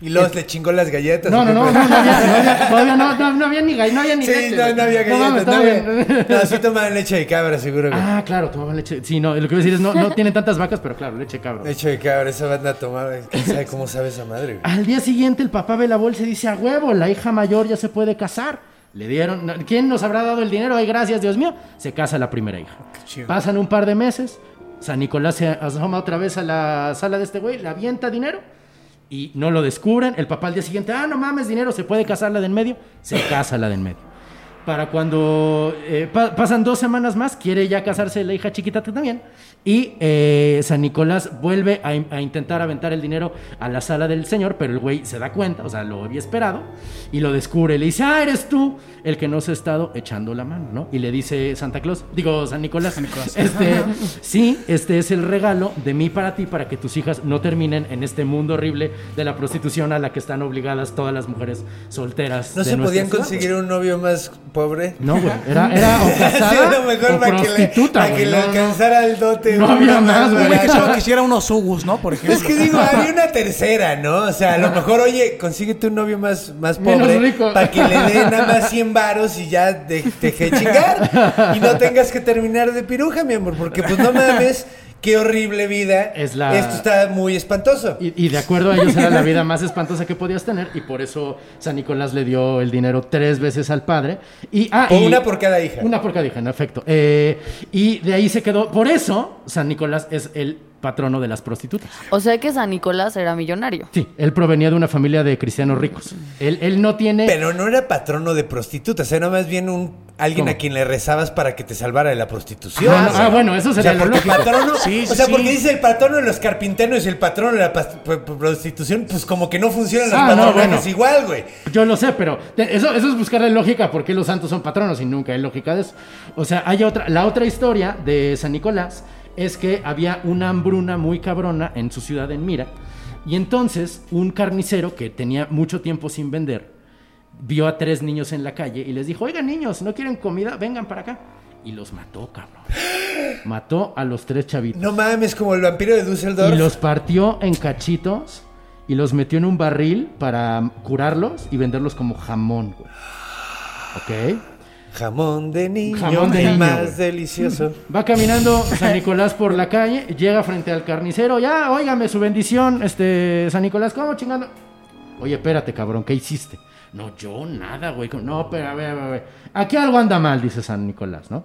Y luego le chingó las galletas. No, ¿o no, no, no, no había, no todavía no, no, no había ni gall- no había ni Sí, no, no había galletas. No, había- no, sí tomaban leche de cabra, seguro. Ah, claro, tomaban leche. Sí, no, lo que voy a decir es, no, no tienen tantas vacas, pero claro, leche cabra. Leche de cabra, esa banda tomaba. ¿Quién sabe cómo sabe esa madre? Al día siguiente el papá ve la bolsa y dice, a huevo, la hija mayor ya se puede casar. Le dieron, ¿quién nos habrá dado el dinero? Ay, gracias, Dios mío. Se casa la primera hija. Pasan un par de meses, San Nicolás se asoma otra vez a la sala de este güey, le avienta dinero y no lo descubren. El papá al día siguiente, ah, no mames, dinero, se puede casar la de en medio. Se casa la de en medio. Para cuando eh, pa- pasan dos semanas más, quiere ya casarse la hija chiquita también. Y eh, San Nicolás vuelve a, in- a intentar aventar el dinero a la sala del señor, pero el güey se da cuenta, o sea, lo había esperado, y lo descubre. Le dice, ah, eres tú el que nos ha estado echando la mano, ¿no? Y le dice Santa Claus, digo, San Nicolás, este, sí, este es el regalo de mí para ti, para que tus hijas no terminen en este mundo horrible de la prostitución a la que están obligadas todas las mujeres solteras. ¿No de se podían ciudad, conseguir un novio más pobre? no, güey. Era, era o casada a lo mejor o para que le, para que alcanzara el dote. No güey, había más, güey. Güey, que barato. solo quisiera unos Ugus, ¿no? Por ejemplo. Es que digo, había una tercera, ¿no? O sea, a lo mejor, oye, consíguete un novio más, más pobre para que le den nada más 100 varos y ya de- te deje chingar. Y no tengas que terminar de piruja, mi amor, porque pues no mames, qué horrible vida. Es la- Esto está muy espantoso. Y, y de acuerdo a ellos era la vida más espantosa que podías tener y por eso San Nicolás le dio el dinero tres veces al padre. Y, ah, O y- una por cada hija. Una por cada hija, en efecto. Eh, y de ahí se quedó. Por eso San Nicolás es el patrono de las prostitutas. O sea que San Nicolás era millonario. Sí, él provenía de una familia de cristianos ricos. Él, él no tiene... Pero no era patrono de prostitutas, era más bien un alguien ¿Cómo? a quien le rezabas para que te salvara de la prostitución. Ah, o sea. ah, bueno, eso O sería sea, lo porque lógico. patrono, Sí, o sea, sí. porque dice el patrono de los carpinteros y el patrono de la prostitución, pues como que no funcionan los Ah, no, patronajes bueno. igual, güey. Yo lo sé, pero eso, eso es buscarle lógica porque los santos son patronos y nunca hay lógica de eso. O sea, hay otra, la otra historia de San Nicolás es que había una hambruna muy cabrona en su ciudad en Mira y entonces un carnicero que tenía mucho tiempo sin vender vio a tres niños en la calle y les dijo, oigan niños, ¿no quieren comida? Vengan para acá. Y los mató, cabrón. Mató a los tres chavitos. No mames, como el vampiro de Dusseldorf. Y los partió en cachitos y los metió en un barril para curarlos y venderlos como jamón, güey. ¿Ok? Jamón de niño, Jamón de el niño, más güey. delicioso. Va caminando San Nicolás por la calle, llega frente al carnicero, ya, óigame su bendición, este, San Nicolás, ¿cómo chingando? Oye, espérate, cabrón, ¿qué hiciste? No, yo nada, güey. No, pero a ver, a ver. Aquí algo anda mal, dice San Nicolás, ¿no?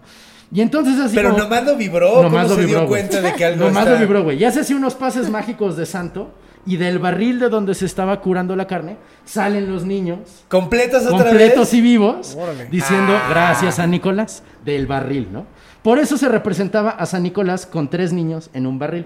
Y entonces así Pero como- nomás lo vibró, Nomás ¿cómo lo se vibró, dio güey. cuenta de que algo Nomás está... lo vibró, güey. Y hace así unos pases mágicos de santo y del barril de donde se estaba curando la carne salen los niños ¿Completos otra completos vez? y vivos, Órale. diciendo Ah. gracias San Nicolás del barril, ¿no? Por eso se representaba a San Nicolás con tres niños en un barril.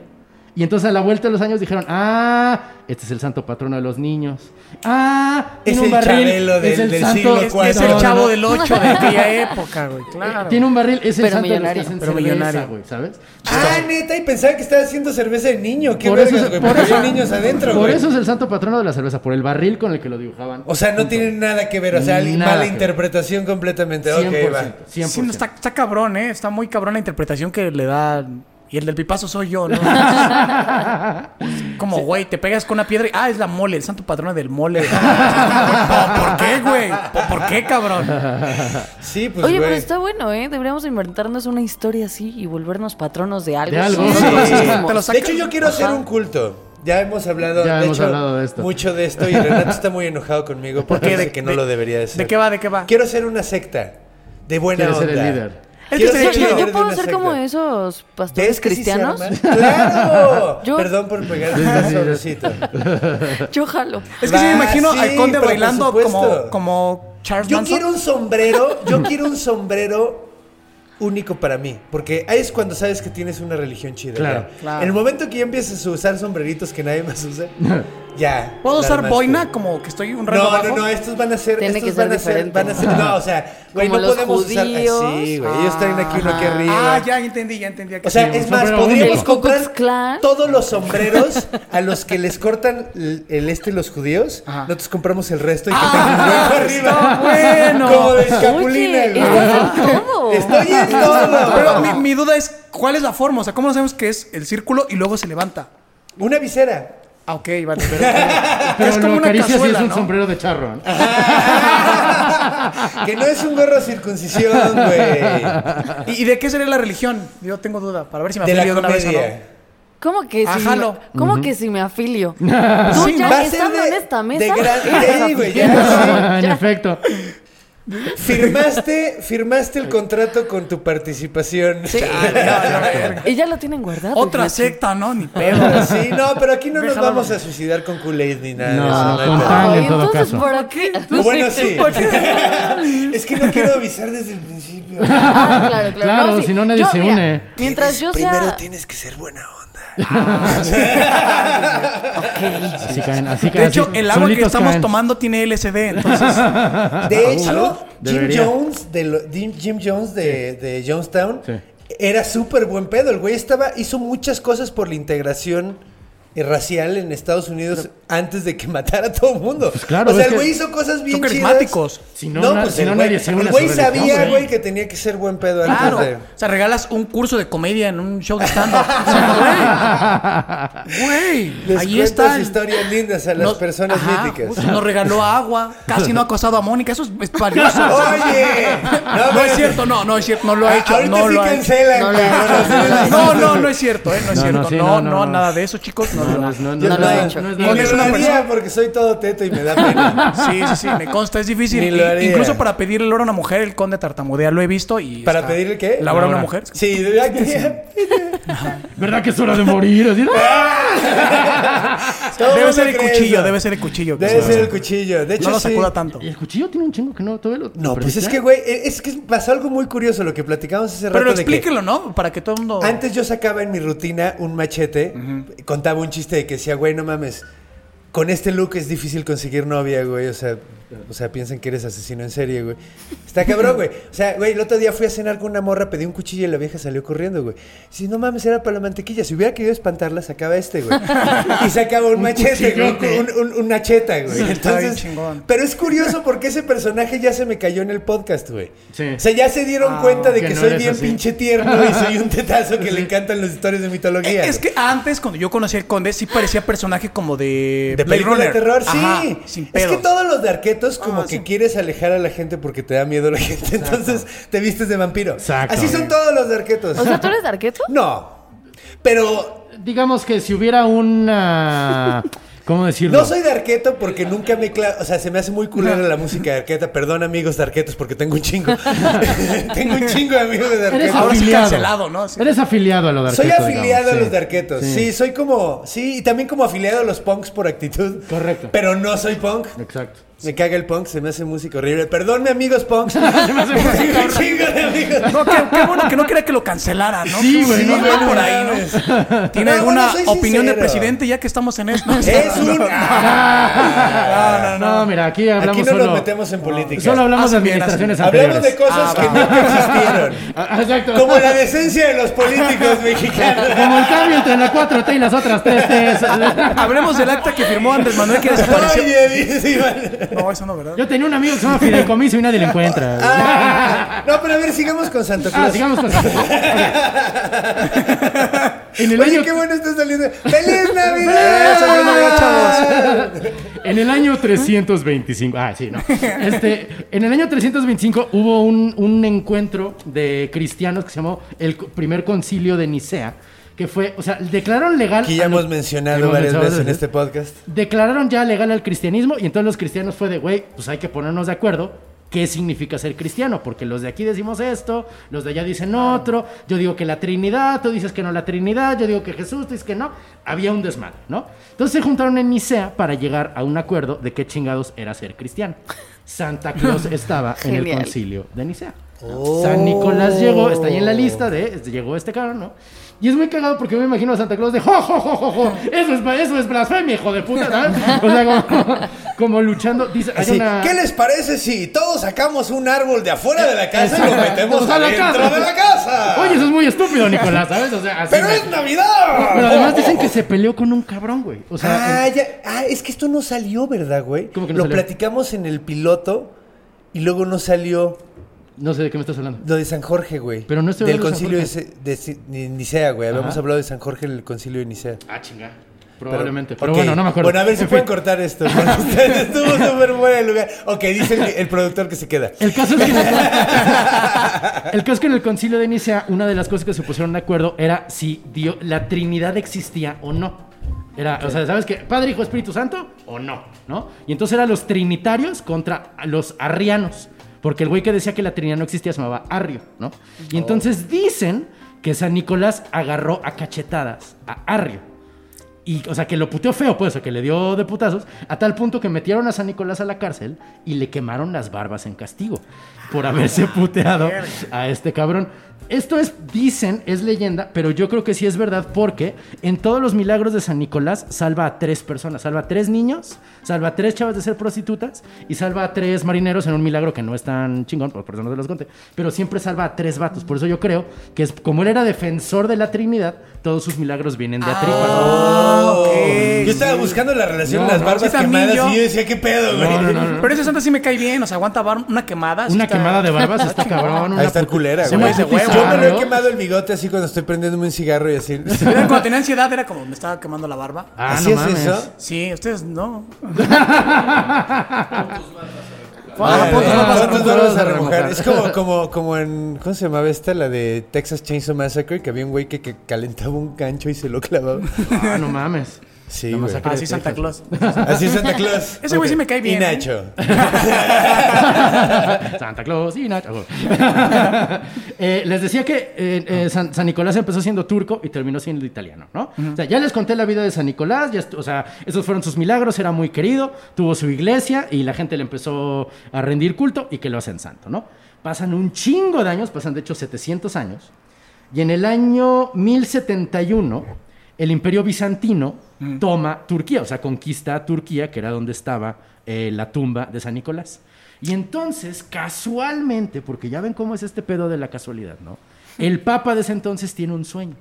Y entonces a la vuelta de los años dijeron, ah, este es el santo patrono de los niños. Ah, Es tiene un el barril, Chabelo es del- el del santo siglo Es, es el chavo del 8 de aquella época, güey. Claro. Tiene un barril, es el Pero santo de los que millonario. hacen Pero cerveza, millonario. güey, ¿sabes? Ah, neta, y pensaba que estaba haciendo cerveza de niño. Qué Por vergas, eso, güey, por eso- niños adentro, por güey. eso es el santo patrono de la cerveza, por el barril con el que lo dibujaban. O sea, no tiene nada que ver, o sea, mala ver. interpretación completamente. Ok, 100%, va. 100%. Sí, no, está, está cabrón, ¿eh? Está muy cabrón la interpretación que le da. Y el del pipazo soy yo, ¿no? Como, güey, te pegas con una piedra y. Ah, es la mole, el santo patrono del mole. ¿Por, por qué, güey? ¿Por, por qué, cabrón? Sí, pues, Oye, pero está bueno, ¿eh? Deberíamos inventarnos una historia así y volvernos patronos de algo. De algo. Sí, Sí. De hecho, yo quiero hacer un culto. Ya hemos hablado, Ya de hemos hecho, hablado de esto. mucho de esto y Renato está muy enojado conmigo porque qué? ¿De- que no de- lo debería de ser. ¿De qué va? ¿De qué va? Quiero ser una secta de buena onda. ser el líder. Es que Quiero sería ser Yo, puedo ser secta. como esos pastores ¿Ves que sí se cristianos. ¡Claro! Yo- Perdón por pegar el suavecito. Yo jalo. Es que sí me Va, imagino sí, al conde bailando como, como Charles Yo Manson. quiero un sombrero, yo quiero un sombrero único para mí, porque ahí es cuando sabes que tienes una religión chida. Claro. Claro. En el momento que ya empiezas a usar sombreritos que nadie más usa, ya. ¿Puedo usar armaste. boina como que estoy un rango No, bajo? no, no, estos van a ser. Tiene estos que ser van a ser, van a ser. No, o sea, güey, no los podemos usar así, güey. Ellos traen aquí uno aquí Ajá. arriba. Ah, ya entendí, ya entendí. O sea, Sí, es más, podríamos comprar todos los sombreros a los que les cortan el, el este los judíos. Ajá. Nosotros compramos el resto y que Ah, tengan un hueco arriba. bueno. Como de escapulina, Oye, güey. estás en todo. Estoy en todo. Pero mi, mi duda es, ¿cuál es la forma? O sea, ¿cómo sabemos que es el círculo y luego se levanta? Una visera. Ah, ok, vale. Pero, Pero es lo como una acaricias y es cazuela, un ¿no? sombrero de charro. ¿no? que no es un gorro de circuncisión, güey. ¿Y, y de qué sería la religión? Yo tengo duda, para ver si me De la afilio de una vez o no. ¿Cómo que si me, ¿cómo que si me afilio? Tú Sí, ya estando de- en esta mesa. de gran- Ey, ya, en Ya. efecto. Firmaste, firmaste el contrato con tu participación. Sí. Y ya lo tienen guardado. Otra secta, ¿no? Ni pedo. Sí, no, pero aquí no nos vamos a suicidar con Kool-Aid ni nada. No, eso, no, en todo entonces, caso. ¿para qué? O Bueno, sí. es que no quiero avisar desde el principio. Ah, claro, claro. Claro, si no nadie se mira, une. Mientras yo Primero sea... tienes que ser buena onda. Así caen, así De hecho, así, el agua que estamos caen. tomando tiene LSD, entonces... De hecho, Jim. Jones, de Jim, Jones de, de Jonestown, Sí. era súper buen pedo. El güey estaba, hizo muchas cosas por la integración racial en Estados Unidos antes de que matara a todo el mundo. Pues claro, o sea, el güey hizo cosas bien carismáticos. Si no, pues si el güey- El sabía, güey. que tenía que ser buen pedo antes Claro. de... O sea, regalas un curso de comedia en un show de stand-up. O sea, güey. Güey. Les Ahí está. el- historias lindas a las Nos- personas Ajá, míticas. Nos regaló agua. Casi no ha acosado a Mónica. Eso es, es valioso. Oye, No es cierto, no, no es cierto, no lo ha hecho, Ahorita no sí lo cancelan, No No, no, no es cierto, ¿eh? No es cierto. sí, No, no, no, no, no. nada de eso, chicos. No, No, no, no, lo he hecho. no es una haría persona- porque soy todo teto y me da pena. Sí, sí, sí, me consta, es difícil. Ni lo Y- haría. Incluso para pedirle el oro a una mujer, el conde tartamudea, lo he visto y... ¿Para pedirle qué? ¿La oro a una mujer? Sí, de verdad que ¿Verdad que es hora de morir? Todo Debe ser el cuchillo, eso. debe ser el cuchillo. Debe se- ser el cuchillo. De hecho, No lo sí. sacuda tanto. Y el cuchillo tiene un chingo que no, lo No, pues es que, güey, es que pasó algo muy curioso lo que platicamos hace Pero rato de que explíquelo, ¿no? Para que todo el mundo... antes yo sacaba en mi rutina un machete, contaba un chiste de que decía, güey, no mames, con este look es difícil conseguir novia, güey, o sea, O sea, piensan que eres asesino en serie, güey. Está cabrón, güey. O sea, güey, el otro día fui a cenar con una morra, pedí un cuchillo y la vieja salió corriendo, güey. Si no mames, era para la mantequilla. Si hubiera querido espantarla, sacaba este, güey. Y sacaba un machete, güey. Un, un, güey. Entonces, chingón. pero es curioso porque ese personaje ya se me cayó en el podcast, güey. Sí. O sea, ya se dieron Ah, cuenta de que que, no soy bien así. pinche tierno y soy un tetazo que le encantan las historias de mitología. Es güey. que antes, cuando yo conocí al conde, sí parecía personaje como de. De película de terror, sí. Ajá, sin es que todos los de arquetos como Ah, que sí. quieres alejar a la gente porque te da miedo la gente. Entonces te vistes de vampiro. Exacto. Así son todos los de arquetos. O sea, ¿tú eres de arqueto? no. Pero Digamos que si hubiera una... ¿Cómo decirlo? no soy de arqueto porque nunca me... cla- O sea, se me hace muy culera la música de arqueta. Perdón, amigos de arquetos, porque tengo un chingo. tengo un chingo de amigos de Eres arquetos. Ahora sí afiliado. cancelado, ¿no? Sí. Eres afiliado a lo de Soy Arqueto, afiliado digamos, a los sí. de arquetos. Sí. soy como... Sí, y también como afiliado a los punks por actitud. Correcto. Pero no soy punk. Exacto. Me caga el punk, se me hace música horrible. Perdónme, amigos punks. se me hace música de amigos. No, qué, qué bueno que no quería que lo cancelaran, ¿no? Sí, güey, no no mames. por ahí, ¿no? ¿Tiene No, alguna bueno, opinión de sincero. presidente ya que estamos en esto? Es un... No, no, no, mira, aquí hablamos Aquí no solo... nos metemos en política. Solo hablamos de Hacen bien, administraciones Hablamos de anteriores. cosas Ah, que nunca existieron. Ah, Exacto. Como la decencia de los políticos mexicanos. Como el cambio entre la 4T y las otras 3T. Hablemos del acta que firmó Andrés Manuel que desapareció. Oye, dice Iván. No, eso no, ¿verdad? Yo tenía un amigo que se llama Fideicomiso y nadie lo encuentra. Ah, no, pero a ver, sigamos con Claus. Ah, sigamos con eso. En el Oye, año qué bueno está saliendo. ¡Feliz Navidad! ¡Feliz Navidad, chavos! En el año 325. Ah, sí, no. Este, en el año 325 hubo un, un encuentro de cristianos que se llamó el primer concilio de Nicea. Que fue, o sea, declararon legal. Aquí ya hemos mencionado hemos varias veces en este podcast. Declararon ya legal al cristianismo y entonces los cristianos fue de, güey, pues hay que ponernos de acuerdo qué significa ser cristiano, porque los de aquí decimos esto, los de allá dicen otro, yo digo que la Trinidad, tú dices que no la Trinidad, yo digo que Jesús, tú dices que no, había un desmadre, ¿no? Entonces se juntaron en Nicea para llegar a un acuerdo de qué chingados era ser cristiano. Santa Claus estaba en el concilio de Nicea. San Nicolás llegó, está ahí en la lista de, llegó este cabrón, ¿no? Y es muy cagado porque me imagino a Santa Claus de, jo, jo, jo, jo, jo, eso es, eso es blasfemia, hijo de puta, ¿sabes? O sea, como, como luchando, dice, hay Así, una... ¿Qué les parece si todos sacamos un árbol de afuera de la casa y lo metemos adentro casa. de la casa? Oye, eso es muy estúpido, Nicolás, ¿sabes? O sea, así... ¡Pero me- es Navidad! Pero además dicen que se peleó con un cabrón, güey. O sea, Ah, ya. Ah, es que esto no salió, ¿verdad, güey? ¿Cómo que no Lo salió? platicamos en el piloto y luego no salió no sé de qué me estás hablando. lo de San Jorge, güey. Pero no estoy Del hablando de San concilio de, Nicea, güey. Habíamos Ajá. hablado de San Jorge en el concilio de Nicea. Ah, chinga. Probablemente. Pero, ok. bueno, no me acuerdo. Bueno, a ver si En pueden fin. cortar esto. Estuvo súper fuera el lugar. Ok, dice el, el productor que se queda. El caso es que en el, el caso es que en el concilio de Nicea, una de las cosas que se pusieron de acuerdo era si Dio- la Trinidad existía o no. Era, o sea, ¿sabes qué? Padre, Hijo, Espíritu Santo o no, ¿no? Y entonces eran los trinitarios contra los arrianos. Porque el güey que decía que la Trinidad no existía se llamaba Arrio, ¿no? Y entonces dicen que San Nicolás agarró a cachetadas a Arrio. Y, o sea, que lo puteó feo, pues, o que le dio de putazos, a tal punto que metieron a San Nicolás a la cárcel y le quemaron las barbas en castigo por haberse puteado a este cabrón. Esto es, dicen, es leyenda, pero yo creo que sí es verdad porque en todos los milagros de San Nicolás salva a tres personas, salva a tres niños, salva a tres chavas de ser prostitutas y salva a tres marineros en un milagro que no es tan chingón, por eso no se los conté, pero siempre salva a tres vatos. Por eso yo creo que es como él era defensor de la Trinidad, todos sus milagros vienen de atripas. Ah, ok. Yo estaba buscando la relación No, de las no, barbas también quemadas yo. y yo decía, ¿qué pedo, güey? No, no, no, no. Pero ese santa sí me cae bien, o sea, aguanta bar- una quemada. Una está- quemada de barbas está cabrón. Una Ahí está puta- culera, Se güey. me huevo. Yo me lo he quemado el bigote así cuando estoy prendiéndome un cigarro y así. Era Cuando tenía ansiedad era como me estaba quemando la barba. Ah, ¿Así no es mames. eso? Sí, ustedes no. Ah, puntos barbas a puntos remojar. barbas a remojar. Es como, como, como en. ¿Cómo se llamaba esta? La de Texas Chainsaw Massacre, que había un güey que, que calentaba un gancho y se lo clavaba. Ah, no mames. Sí, güey. Así Santa Claus. Así Santa Claus. Ese güey sí me cae bien, Y ¿eh? Nacho. Santa Claus y Nacho. Eh, les decía que eh, eh, San, San Nicolás empezó siendo turco y terminó siendo italiano, ¿no? O sea, ya les conté la vida de San Nicolás, ya o sea, esos fueron sus milagros, era muy querido, tuvo su iglesia y la gente le empezó a rendir culto y que lo hacen santo, ¿no? Pasan un chingo de años, pasan de hecho 700 años, y en el año 1071 el imperio bizantino toma Turquía, o sea, conquista Turquía, que era donde estaba eh, la tumba de San Nicolás. Y entonces, casualmente, porque ya ven cómo es este pedo de la casualidad, ¿no? El papa de ese entonces tiene un sueño.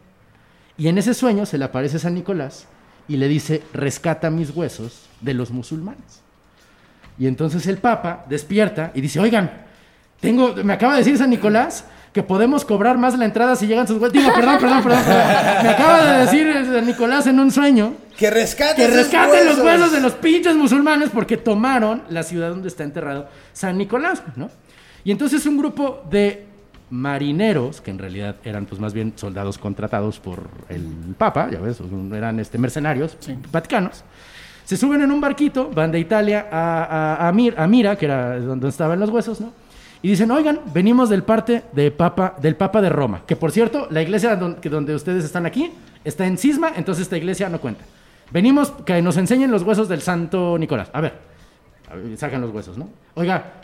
Y en ese sueño se le aparece San Nicolás y le dice, rescata mis huesos de los musulmanes. Y entonces el Papa despierta y dice, oigan, tengo, me acaba de decir San Nicolás que podemos cobrar más la entrada si llegan sus huesos. Digo, perdón, perdón, perdón, perdón. Me acaba de decir San Nicolás en un sueño Que rescate que rescaten los huesos de los pinches musulmanes porque tomaron la ciudad donde está enterrado San Nicolás, ¿no? Y entonces un grupo de marineros, que en realidad eran pues más bien soldados contratados por el Papa, ya ves, eran este, mercenarios vaticanos, se suben en un barquito, van de Italia a, a- a Mir- a Mira, que era donde estaban los huesos, ¿no? Y dicen, oigan, venimos del parte de Papa, del Papa de Roma, que por cierto, la iglesia don- que donde ustedes están aquí está en cisma, entonces esta iglesia no cuenta. Venimos que nos enseñen los huesos del Santo Nicolás. A ver, a sacan los huesos, ¿no? Oiga,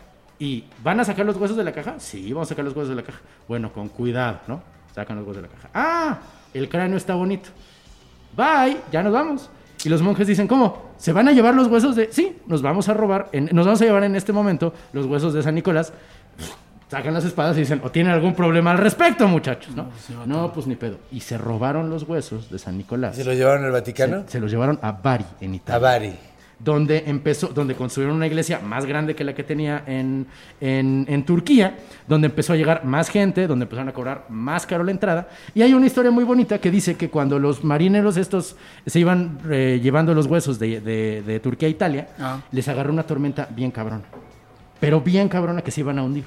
¿y van a sacar los huesos de la caja? Sí, vamos a sacar los huesos de la caja. Bueno, con cuidado, ¿no? Sacan los huesos de la caja. Ah, el cráneo está bonito. Bye, ya nos vamos. Y los monjes dicen, ¿cómo? ¿Se van a llevar los huesos de...? Sí, nos vamos a robar, nos vamos a llevar en este momento los huesos de San Nicolás. Sacan las espadas y dicen, ¿o tienen algún problema al respecto, muchachos? No, no, pues ni pedo. Y se robaron los huesos de San Nicolás. ¿Se lo llevaron al Vaticano? Se, se los llevaron a Bari, en Italia A Bari. donde empezó, donde construyeron una iglesia más grande que la que tenía en, en, en Turquía, donde empezó a llegar más gente, donde empezaron a cobrar más caro la entrada. Y hay una historia muy bonita que dice que cuando los marineros estos se iban eh, llevando los huesos de, de- de Turquía a Italia, Ah. les agarró una tormenta bien cabrona. Pero bien cabrona que se iban a hundir.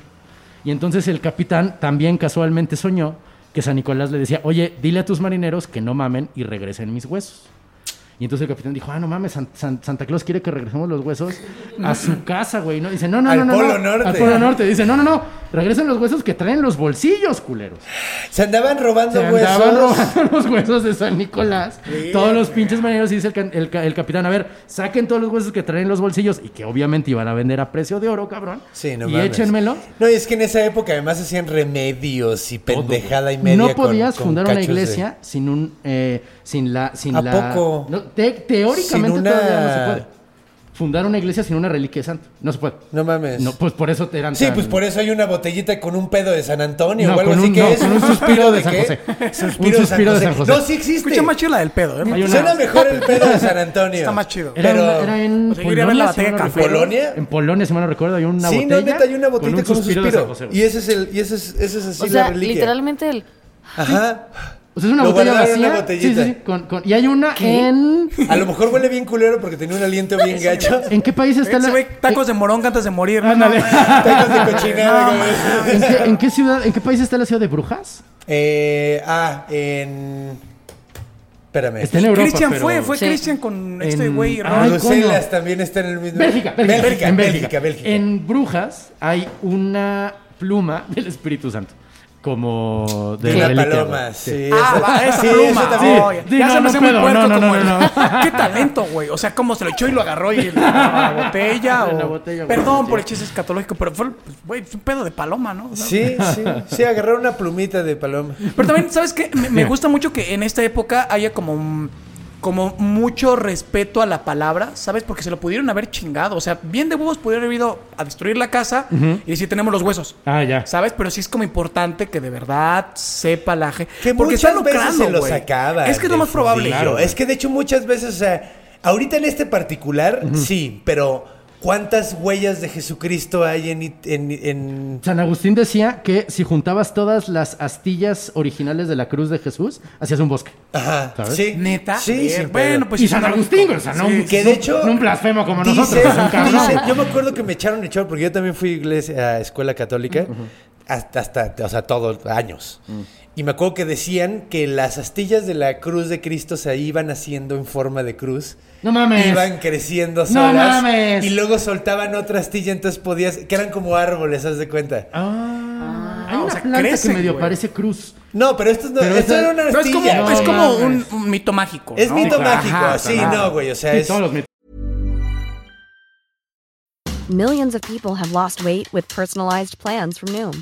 Y entonces el capitán también casualmente soñó que San Nicolás le decía, oye, dile a tus marineros que no mamen y regresen mis huesos. Y entonces el capitán dijo, ah, no mames, San- San- Santa Claus quiere que regresemos los huesos a su casa, güey. ¿no? Dice, no, no, Al no, no. Polo no, Norte. Al Polo Norte. Dice, no, no, no. Regresen los huesos que traen los bolsillos, culeros. Se andaban robando Se huesos. andaban robando los huesos de San Nicolás. Todos los pinches marineros, y dice el, ca- el ca- el capitán, a ver, saquen todos los huesos que traen los bolsillos y que obviamente iban a vender a precio de oro, cabrón. Sí, no Y mames. échenmelo. No, y es que en esa época además hacían remedios y pendejada y media. No podías con fundar una de- iglesia sin un eh, sin la sin ¿A la poco? No, te- teóricamente una- todavía no se puede. Fundar una iglesia sin una reliquia de santo. No se puede. No mames. No, pues por eso te eran Sí, tan- pues por eso hay una botellita con un pedo de San Antonio No, o algo con así un- que no, es con un suspiro de San qué? José. Suspiro, Un de, suspiro de. San José. No, sí existe. Escucha más chida la del pedo, ¿eh? Una- Suena mejor el pedo de San Antonio. Está más chido. Era, Pero- una- era en O sea, Polonia, la si. En Polonia, si mal no recuerdo, hay una sí, botella. no, neta, hay una botellita con un suspiro. y ese es el, y ese es, ese es así O sea, la reliquia. literalmente el... Ajá. O sea, es una Lo botella guardaron en vacía. una botellita. Sí, sí, sí, con- con- y hay una en. A lo mejor huele bien culero porque tenía un aliento bien gacho. ¿En qué país está Ese la.? güey, tacos de morón antes de morir. ¿no? Ándale. Tacos de cochinada. güey. ¿En qué, en qué ciudad, en qué país está la ciudad de Brujas? Eh, ah, en. Espérame. Está en Europa. Cristian pero- fue, fue Sí. Cristian con este En- güey. Ay, raro. Bruselas coño. también está en el mismo. Bélgica, Bélgica, Bélgica, en Bélgica, Bélgica. En Brujas hay una pluma del Espíritu Santo. Como de reliquia, paloma, sí. Ah, va, pluma. oh, Sí, ya no, se me no hace muy puerco no, no, como no, el- no. Qué talento, güey. O sea, cómo se lo echó y lo agarró y la botella. La. Perdón por el chiste escatológico, pero fue, pues, güey, fue un pedo de paloma, ¿no? Sí, sí. Sí, agarró una plumita de paloma. Pero también, ¿sabes qué? Me, me gusta mucho que en esta época haya como, un- como mucho respeto a la palabra, ¿sabes? Porque se lo pudieron haber chingado. O sea, bien de huevos pudieron haber ido a destruir la casa y decir, tenemos los huesos. Ah, ya. ¿Sabes? Pero sí es como importante que de verdad sepa la gente. Que Porque muchas está veces lucrando, se los sacaban. Es que es lo más probable. Claro. Es que de hecho muchas veces, o sea, ahorita en este particular, sí, pero ¿cuántas huellas de Jesucristo hay en, en, en- San Agustín decía que si juntabas todas las astillas originales de la cruz de Jesús, hacías un bosque. Ajá, ¿Sabes? sí. Neta. Sí, sin bueno, pues y sí, San Agustín, o sea, no, Sí. un, Que de hecho- no un blasfemo como Dice- nosotros. un cabrón. dice- yo me acuerdo que me echaron echado porque yo también fui a iglesia, a escuela católica hasta, hasta, o sea, todos años. Y me acuerdo que decían que las astillas de la cruz de Cristo se iban haciendo en forma de cruz. No mames. Iban creciendo No solas. mames. Y luego soltaban otra astilla, entonces podías, que eran como árboles, haz de cuenta. Ah, hay o una sea, planta crecen, que medio güey. parece cruz. No, pero esto no, Pero esto era una Pero es astilla. como, No es como un, un mito mágico. Es ¿no? mito Ajá, mágico, sí, claro. no, güey, o sea, Sí, es... todos los mitos. Millions of people have lost weight with personalized plans from Noom,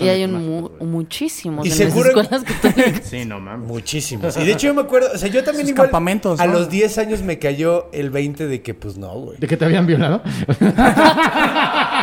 Y hay un mu- muchísimos Y en seguro- las escuelas católicas. Sí, no mames. Muchísimos. Y de hecho yo me acuerdo, o sea, yo también Esos igual campamentos, a ¿no? los 10 años me cayó el 20 de que pues no, güey. ¿De que te habían violado?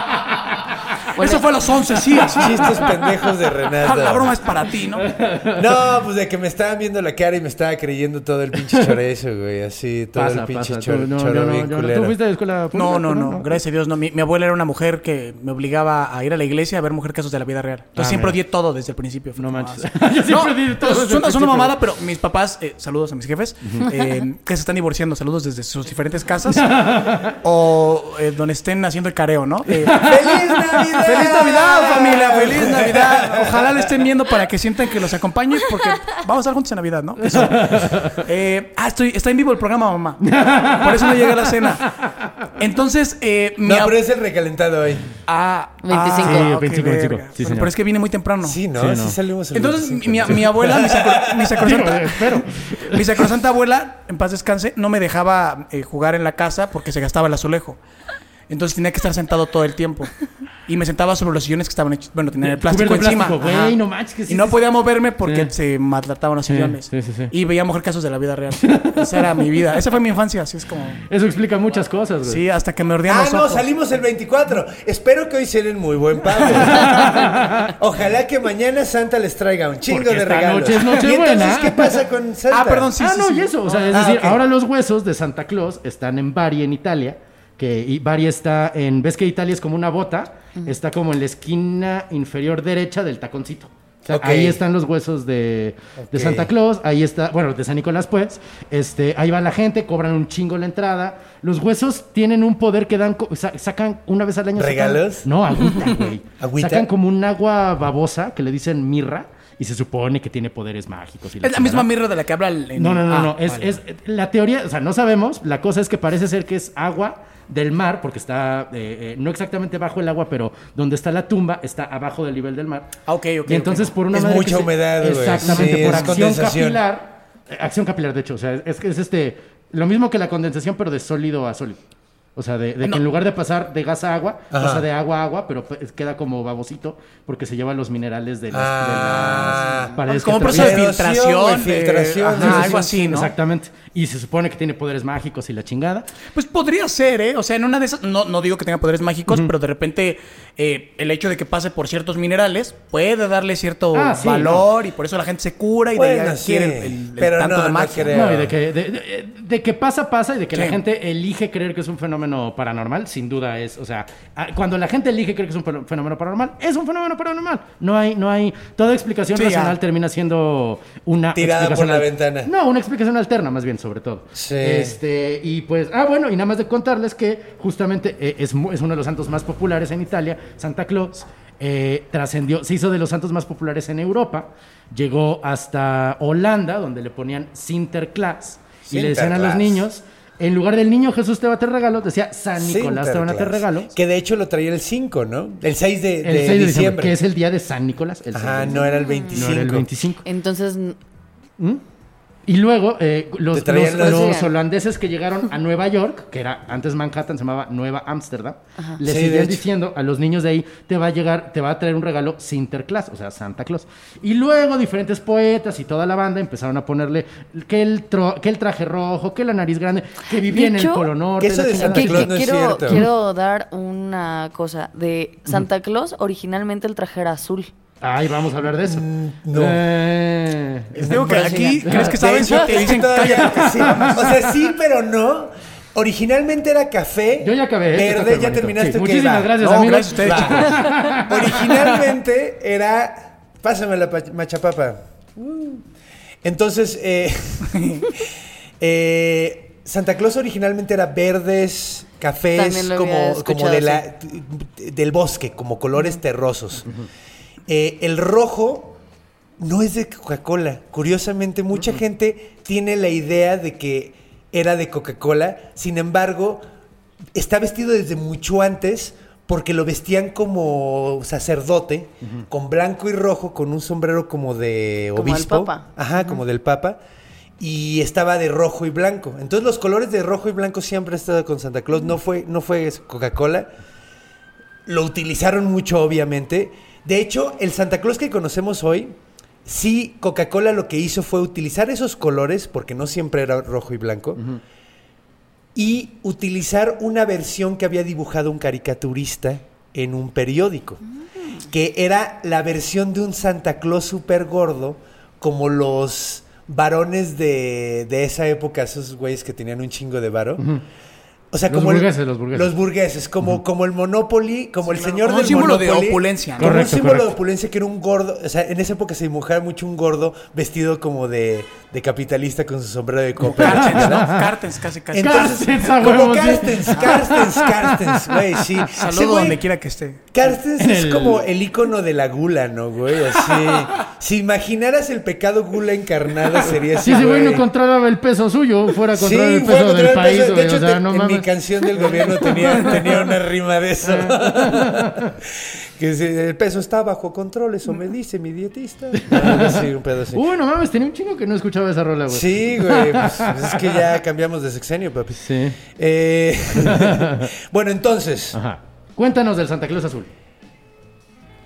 Eso fue a los 11, sí. así. Chistes pendejos de Ah, Renato. La broma es para ti, ¿no? No, pues de que me estaban viendo la cara y me estaba creyendo todo el pinche chorezo, güey. Así, todo Pasa, el pinche pasa. chor- Tú, no, choro no, bien no. culero. ¿Tú fuiste de escuela pública? No, no, ¿Tú no. Gracias a Dios, no. Mi, mi abuela era una mujer que me obligaba a ir a la iglesia a ver mujer casos de la vida real. Entonces Ah, siempre odié todo desde el principio. No manches. ah. Yo siempre odié todo desde una mamada, pero mis papás, eh, saludos a mis jefes, eh, que se están divorciando, saludos desde sus diferentes casas. o eh, donde estén haciendo el careo, ¿no? Eh, ¡Feliz Navidad! ¡Feliz Navidad, familia! ¡Feliz Navidad! Ojalá le estén viendo para que sientan que los acompañe, porque vamos a estar juntos en Navidad, ¿no? Eso. Eh, ah, estoy, está en vivo el programa, mamá. Por eso no llegué a la cena. Entonces, eh, mi No, ab- pero es el recalentado hoy. Ah, 25. ah, Sí, ok, 25, 25. verga. Sí, Bueno, señor. Pero es que vine muy temprano. Sí, ¿no? Sí, Sí, no. salimos el Entonces, 25, mi, mi abuela, mi, sacro- mi sacrosanta, mi sacrosanta abuela, en paz descanse, no me dejaba eh, jugar en la casa porque se gastaba el azulejo. Entonces tenía que estar sentado todo el tiempo. Y me sentaba sobre los sillones que estaban hechos, bueno, tenían el plástico de encima. plástico, güey, no manches, que sí, y no sí, podía moverme porque Sí. se maltrataban los sillones. sí, sí, sí. Y veía mujer casos de la vida real. Esa era mi vida. Esa fue mi infancia, así es como... Eso explica muchas cosas, güey. Sí, hasta que me ordían Ah, los no, ojos. salimos el 24. Espero que hoy se den muy buen pago. Ojalá que mañana Santa les traiga un chingo Porque de regalos. noche es ¿Y Nochebuena. entonces qué pasa con Santa? Ah, perdón, sí, ah, sí, no, sí. y eso. O sea, es Ah, decir, ok. ahora los huesos de Santa Claus están en Bari, en Italia. Que y Bari está en. ¿Ves que Italia es como una bota? Está como en la esquina inferior derecha del taconcito. O sea, Ok. ahí están los huesos de, de. Santa Claus. Ahí está, bueno, de San Nicolás, pues. Este, ahí va la gente, cobran un chingo la entrada. Los huesos tienen un poder que dan, sacan una vez al año. sacan- ¿Regalos? no, agüita, güey. ¿Agüita? Sacan como un agua babosa que le dicen mirra. Y se supone que tiene poderes mágicos. y Es la misma mirra de la que habla el... No, no, no, Ah, no. Es, vale. es la teoría, o sea, no sabemos. La cosa es que parece ser que es agua del mar, porque está eh, eh, no exactamente bajo el agua, pero donde está la tumba está abajo del nivel del mar. Ah, ok, ok, Y entonces por una Es madre mucha se- humedad. Exactamente, Sí, por acción capilar. eh, acción capilar, de hecho, o sea, es que es este lo mismo que la condensación, pero de sólido a sólido. O sea, de, de que en lugar de pasar de gas a agua, Ajá. pasa de agua a agua, pero queda como babosito porque se lleva los minerales de las, Ah. de las paredes. Como proceso de. Filtración, de- filtración, ajá, algo sí, así, ¿no? Exactamente. Y se supone que tiene poderes mágicos y la chingada. Pues podría ser, ¿eh? O sea, en una de esas, no, no digo que tenga poderes mágicos, pero de repente eh, el hecho de que pase por ciertos minerales puede darle cierto Ah, sí, valor y por eso la gente se cura y de ahí adquiere sí, el, el- el pero tanto no, de no magia. creo. No, y de que, de, de- de que pasa, pasa, y de que la gente elige creer que es un fenómeno paranormal, sin duda es, o sea, a- cuando la gente elige creer que es un fe- fenómeno paranormal, es un fenómeno paranormal. No hay, no hay, toda explicación Sí, racional ya. termina siendo una Tirada por explicación la al- ventana. No, una explicación alterna, más bien, sobre todo. Sí. Este, y pues, ah, bueno, y nada más de contarles que justamente eh, es, es uno de los santos más populares en Italia, Santa Claus. eh, trascendió, se hizo de los santos más populares en Europa, llegó hasta Holanda, donde le ponían Sinterklaas, y le decían a los Sinterklaas. niños, en lugar del niño Jesús te va a traer regalos, decía San Nicolás te van a Sinterklaas. regalos. Que de hecho lo traía el 5, ¿no? El 6 de, El de 6 de diciembre, diciembre. que es el día de San Nicolás. el 6 de Ajá, no era el 25. No era el 25. Entonces, n- Y luego eh, los, holandeses que llegaron a Nueva York, que era antes Manhattan, se llamaba Nueva Ámsterdam, le Sí, seguían diciendo a los niños de ahí, te va a llegar, te va a traer un regalo Sinterklaas, o sea, Santa Claus. Y luego diferentes poetas y toda la banda empezaron a ponerle que el, tro- que el traje rojo, que la nariz grande, que vivía en el Polo Norte. que eso la de chingada. Santa que- Claus que no es quiero, cierto. quiero dar una cosa. De Santa Claus, originalmente el traje era azul. Ay, vamos a hablar de eso. no. Eh, digo que aquí. ¿crees que saben? Si te dicen, cállate. sí. O sea, sí, pero no. Originalmente era café. Yo ya acabé, Verde, ya terminaste. Sí, muchísimas va. gracias, No, amigos. gracias a ustedes, Va. Originalmente era. Pásame la pa- machapapa. Mm. Entonces, eh, eh, Santa Claus originalmente era verdes, cafés, como, de la, del bosque, como colores terrosos. Eh, el rojo no es de Coca-Cola. Curiosamente, mucha gente tiene la idea de que era de Coca-Cola. Sin embargo, está vestido desde mucho antes porque lo vestían como sacerdote, con blanco y rojo, con un sombrero como de Como obispo. Papa. Ajá, como del Papa. Y estaba de rojo y blanco. Entonces los colores de rojo y blanco siempre han estado con Santa Claus. No fue, no fue Coca-Cola. Lo utilizaron mucho, obviamente. De hecho, el Santa Claus que conocemos hoy, sí, Coca-Cola lo que hizo fue utilizar esos colores, porque no siempre era rojo y blanco, y utilizar una versión que había dibujado un caricaturista en un periódico, que era la versión de un Santa Claus súper gordo, como los varones de, de esa época, esos güeyes que tenían un chingo de varo. O sea, Los como el- burgueses, los burgueses. Los burgueses, como, como el Monopoly, como el señor Como del un símbolo de Monopoly. opulencia, ¿no? Como Correcto, un símbolo correcto. de opulencia que era un gordo. O sea, en esa época se dibujaba mucho un gordo vestido como de, de capitalista con su sombrero de copa. Cartens, ¿no? Cartens, casi, casi. Entonces, Carstens, como. Carstens, Carstens, Carstens, güey, sí. Saludo güey- donde quiera que esté. Carstens En es como el icono de la gula, ¿no, güey? Así. si imaginaras el pecado gula encarnada, sería así. Si ese güey no controlaba el peso suyo, fuera a Sí, controlar el peso del el país, peso. De hecho, O sea, te- no en mi canción del gobierno tenía, tenía una rima de eso. que si el peso está bajo control, eso me dice mi dietista. Algo así, un pedo así. Uy, no mames, tenía un chingo que no escuchaba esa rola, güey. Sí, güey, pues, pues es que ya cambiamos de sexenio, papi. Sí. Eh, bueno, entonces, Ajá. Cuéntanos del Santa Claus Azul.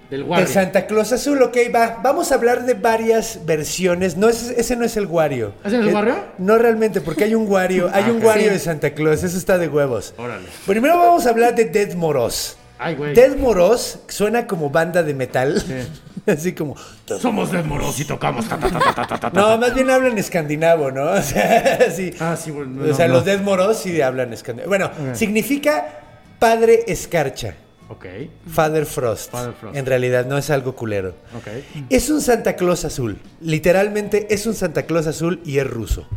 Del el Wario. Santa Claus Azul, ok, va. Vamos a hablar de varias versiones. No, ese, ese no es el Wario. ¿Ese no es el Eh, Wario? No realmente, porque hay un Wario, hay un ok. Wario Sí. de Santa Claus, eso está de huevos. Órale. Primero vamos a hablar de Dead Moros. Ay, güey. Dead Moros suena como banda de metal. Así como. Somos Dead Moros y tocamos. ta, ta, ta. No, más bien hablan escandinavo, ¿no? O sea, sí. Ah, sí, bueno. o sea, no, los. Dead Moros sí hablan escandinavo. Bueno, significa padre escarcha. Ok, Father Frost. Father Frost. En realidad no es algo culero. ok. Es un Santa Claus azul. Literalmente es un Santa Claus azul y es ruso.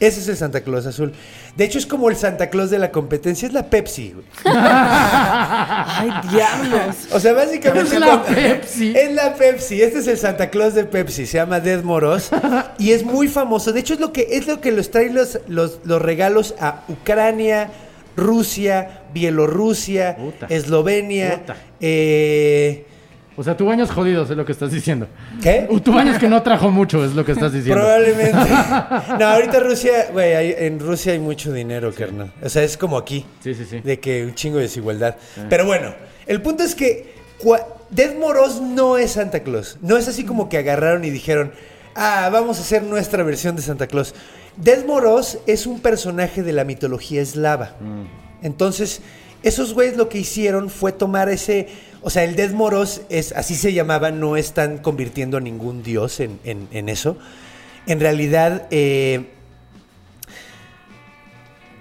Ese es el Santa Claus azul. De hecho, es como el Santa Claus de la competencia. Es la Pepsi, güey. Ay, diablos. O sea, básicamente. Es la Pepsi. Es la Pepsi. Este es el Santa Claus de Pepsi. Se llama Dead Moros. y es muy famoso. De hecho, es lo que, es lo que los trae los, los, los regalos a Ucrania, Rusia, Bielorrusia, Puta. Eslovenia. Puta. eh, O sea, tu baños jodidos es lo que estás diciendo. ¿Qué? Tu baños que no trajo mucho es lo que estás diciendo. Probablemente. No, ahorita Rusia, güey, en Rusia hay mucho dinero, carnal. O sea, es como aquí. Sí, sí, sí. De que un chingo de desigualdad. Pero bueno, el punto es que Dead Moros no es Santa Claus. No es así como que agarraron y dijeron, ah, vamos a hacer nuestra versión de Santa Claus. Dead Moros es un personaje de la mitología eslava. Entonces, esos güeyes lo que hicieron fue tomar ese. O sea, el Dead Moros es, así se llamaba, no están convirtiendo a ningún dios en, en- en eso. En realidad, eh,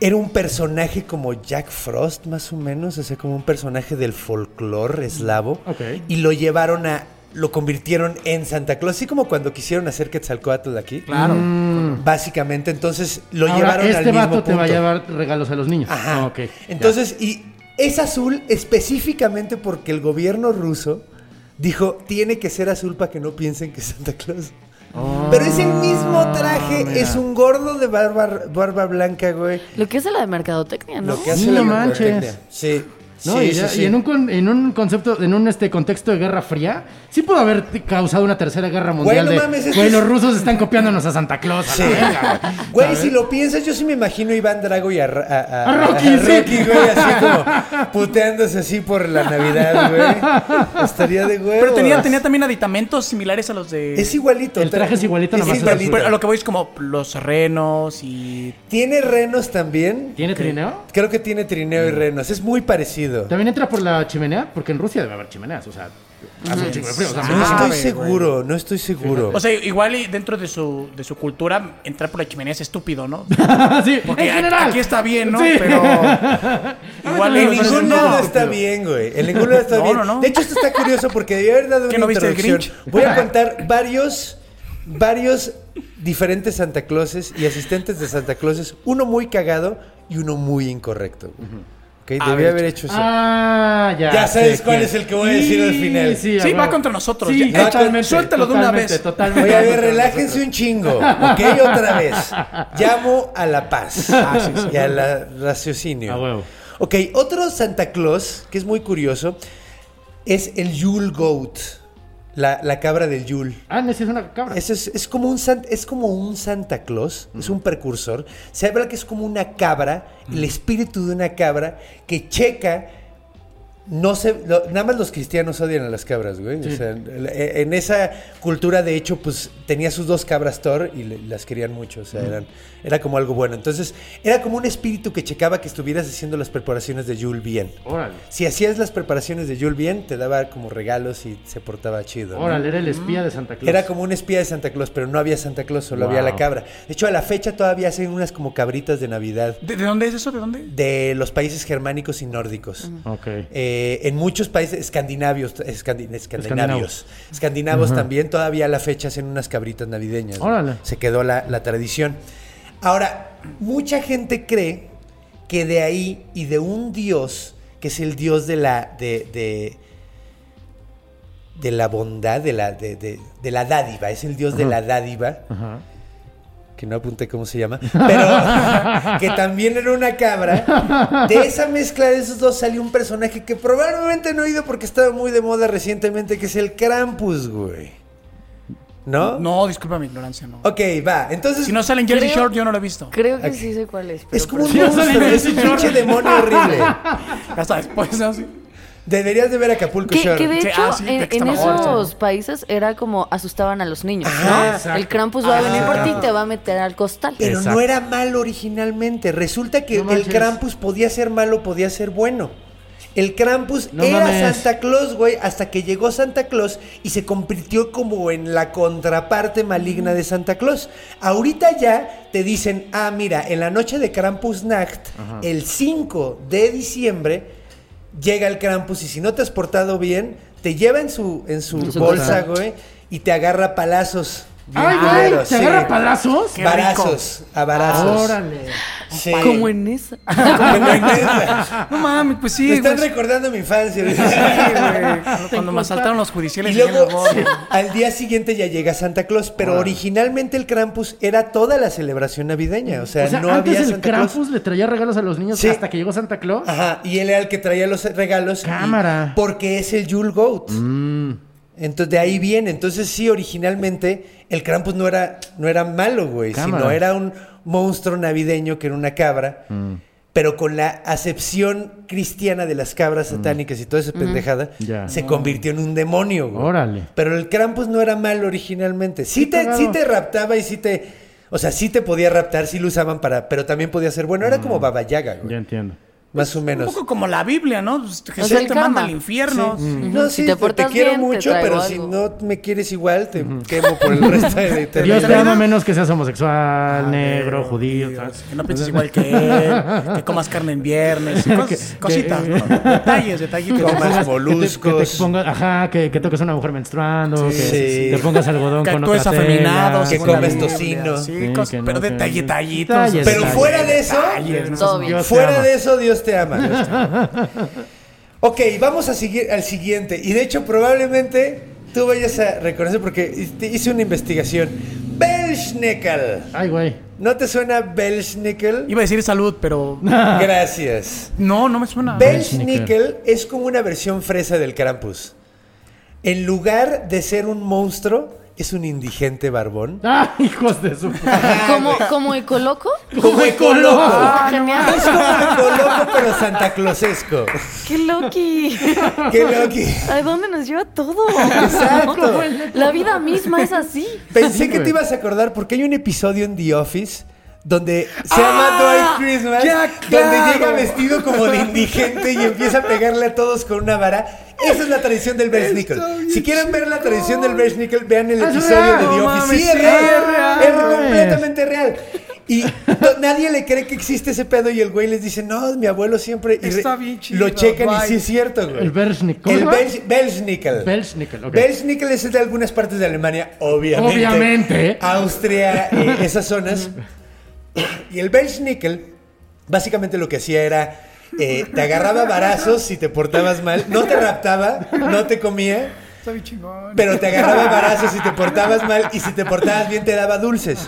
era un personaje como Jack Frost, más o menos, o sea, como un personaje del folclore eslavo. Ok. Y lo llevaron a. Lo convirtieron en Santa Claus, así como cuando quisieron hacer Quetzalcoatl aquí. Claro. Básicamente, entonces lo Ahora, llevaron este al mismo vato te va a punto. llevar regalos a los niños. Ajá. Ah, ok. Entonces, y es azul específicamente porque el gobierno ruso dijo, tiene que ser azul para que no piensen que es Santa Claus. Pero es el mismo traje, mira. es un gordo de barba, barba blanca, güey. Lo que hace la de mercadotecnia, ¿no? Lo que hace Sí, la no mercadotecnia. manches. Sí. No, sí, y, ya- sí, sí. y en un, en un concepto, en un este contexto de Guerra Fría, sí pudo haber causado una tercera guerra mundial. no mames, güey, los rusos están copiándonos a Santa Claus. A Sí. la verga, güey. Güey, ¿Sabes? si lo piensas, yo sí me imagino a Iván Drago y a, Ra- a, a- A Rocky, sí. Rocky, güey, así como puteándose así por la Navidad, güey. Estaría de huevos. Pero tenía, tenía también aditamentos similares a los de. Es igualito. El traje es igualito, nomás es igualito. Pero a lo que voy es como los renos y. ¿Tiene renos también? ¿Tiene trineo? Creo que tiene trineo y renos. Es muy parecido. ¿También entra por la chimenea? Porque en Rusia debe haber chimeneas, o sea, hace un chingo de frío. O sea, No estoy seguro, no estoy seguro. O sea, igual y dentro de su, de su cultura, entrar por la chimenea es estúpido, ¿no? sí, Porque en general. aquí está bien, ¿no? Sí. Pero. igual en y- ningún no, lado no, está bien, güey. En ningún lado está No, bien. no, no. De hecho, esto está curioso porque debía haber dado ¿Qué, una no viste el introducción. Grinch? Voy a contar varios, varios diferentes Santa Clauses y asistentes de Santa Clauses. Uno muy cagado y uno muy incorrecto. güey. Debí Haber haber hecho eso. Ah, ya. Ya sabes sé cuál es el que voy a decir al final. Sí, Sí, a va contra nosotros. Sí, Ya, totalmente. suéltalo de una vez. Totalmente. Oye, a ver, relájense nosotros. un chingo, ¿ok? Otra vez. Llamo a la paz y al raciocinio. A huevo. Ok, otro Santa Claus, que es muy curioso, es el Yule Goat, la, la cabra del Yule. Ah, no, sí es una cabra. Eso es, es como un san- es como un Santa Claus, es un precursor. Se habla que es como una cabra, el espíritu de una cabra que checa. No sé, lo- nada más los cristianos odian a las cabras, güey. O sea, en- en esa cultura, de hecho, pues tenía sus dos cabras Thor y le- las querían mucho. O sea, eran, era como algo bueno. Entonces, era como un espíritu que checaba que estuvieras haciendo las preparaciones de Yule bien. Órale. Si hacías las preparaciones de Yule bien, te daba como regalos y se portaba chido. ¿no? Órale, era el espía de Santa Claus. Era como un espía de Santa Claus, pero no había Santa Claus, solo había la cabra. De hecho, a la fecha todavía hacen unas como cabritas de Navidad ¿De, de dónde es eso? ¿De dónde? de los países germánicos y nórdicos. Ok. Eh, en muchos países escandinavios, escandi- escandinavios, escandinavos también todavía a la fecha hacen unas cabritas navideñas. ¿no? Órale. Se quedó la, la tradición. Ahora, mucha gente cree que de ahí y de un dios, que es el dios de la, de, de, de la bondad, de la, de, de- de la dádiva, es el dios de la dádiva, Ajá. Que no apunté cómo se llama, pero que también era una cabra. De esa mezcla de esos dos salió un personaje que probablemente no he oído porque estaba muy de moda recientemente, que es el Krampus, güey. ¿No? No, disculpa mi ignorancia, no. Ok, va. Entonces, Si no sale en Jersey Creo- Shore, yo no lo he visto. Creo que sí sé cuál es. es como un monstruo, es un pinche demonio horrible. Hasta después, ¿no? Deberías de ver Acapulco Que, Shore. que de Sí, hecho, ah, sí, en, esos países era como asustaban a los niños, Ajá, ¿no? exacto. El Krampus va a venir por ti y te va a meter al costal. Pero Exacto. no era malo originalmente. Resulta que No el. Krampus podía ser malo, podía ser bueno. El Krampus No era mames. Santa Claus, güey, hasta que llegó Santa Claus y se convirtió como en la contraparte maligna de Santa Claus. Ahorita ya te dicen, ah, mira, en la noche de Krampusnacht, el 5 de diciembre, llega el Krampus y si no te has portado bien, te lleva en su, en su, bolsa, güey, y te agarra palazos. Ay, güey, culeros, ¿te sí. agarra palazos? Qué Barazos, a barazos. Órale. Sí. Como en esa. Como en esa. No mames, pues sí. Me están güey. recordando mi infancia. Sí, güey. Cuando me asaltaron los judiciales Y luego, al día siguiente ya llega Santa Claus, pero originalmente el Krampus era toda la celebración navideña, o sea, o sea, no antes había el Santa Krampus Claus. le traía regalos a los niños Sí. hasta que llegó Santa Claus. Ajá, y él era el que traía los regalos. y- Cámara. porque es el Yule Goat. Mm. Entonces, de ahí viene. Entonces, sí, originalmente el Krampus no era, no era malo, güey, Cámara. sino era un monstruo navideño que era una cabra. Mm. Pero con la acepción cristiana de las cabras satánicas y toda esa pendejada, Mm. Ya. se convirtió en un demonio, güey. Órale. Pero el Krampus no era malo originalmente. Sí te, sí te raptaba y sí te. O sea, sí te podía raptar, sí lo usaban para. Pero también podía ser bueno. Era como Baba Yaga, güey. Ya entiendo. Más o Un menos. poco como la Biblia, ¿no? Pues, Jesús sea, te manda al infierno. No, sí, Si te, te quiero bien, te mucho, pero si no me quieres igual, te quemo por el resto de la Dios te ama menos que seas homosexual, negro, judío. Que no pienses igual que él, que comas carne en viernes, cos- cositas, ¿no? detalles, detallitos. Comas Que te- Que te, moluscos. pongas, ajá, que, que toques a una mujer menstruando, Sí. que Sí. te pongas algodón que con otra afeminado, tela. Que comes tocino. Sí, Sí, cos- que no, pero detallitos. Pero fuera de eso, te fuera de eso, Dios te ama. Dios te ama. ok, vamos a seguir al siguiente. Y de hecho, probablemente tú vayas a reconocer porque te hice una investigación. Belschnickel. Ay, güey. ¿No te suena Belschnickel? Iba a decir salud, pero Gracias. no, no me suena. Belschnickel es como una versión fresa del Krampus. En lugar de ser un monstruo, es un indigente barbón. Ah, hijos de su. ¿Como, como Ecoloco? Como Ecoloco. Ah, genial. Es como Ecoloco, pero Santa Clausesco. ¡Qué loqui! Qué loqui. ¿A dónde nos lleva todo? Exacto. La vida misma es así. Pensé que te ibas a acordar porque hay un episodio en The Office donde se llama Dwight Christmas, ya, donde claro. llega vestido como de indigente y empieza a pegarle a todos con una vara. Esa es la tradición del Bersnickel. Si quieren ver la tradición del Bersnickel, vean el Es episodio real, de The no Office. mames, sí, es sí, real. es real, Es completamente real. Y nadie le cree que existe ese pedo y el güey les dice, no, mi abuelo siempre... y Está bien chido, Lo checan Dwight. y sí es cierto, güey. El Berschnick. ¿Cómo El? Bels- Belschnickel. Belschnickel, ok. Es de algunas partes de Alemania, obviamente. Obviamente. Austria, eh, esas zonas. Y el Belschnickel, básicamente lo que hacía era eh, te agarraba varazos si te portabas mal, no te raptaba, no te comía, chingón. pero te agarraba varazos si te portabas mal y si te portabas bien te daba dulces.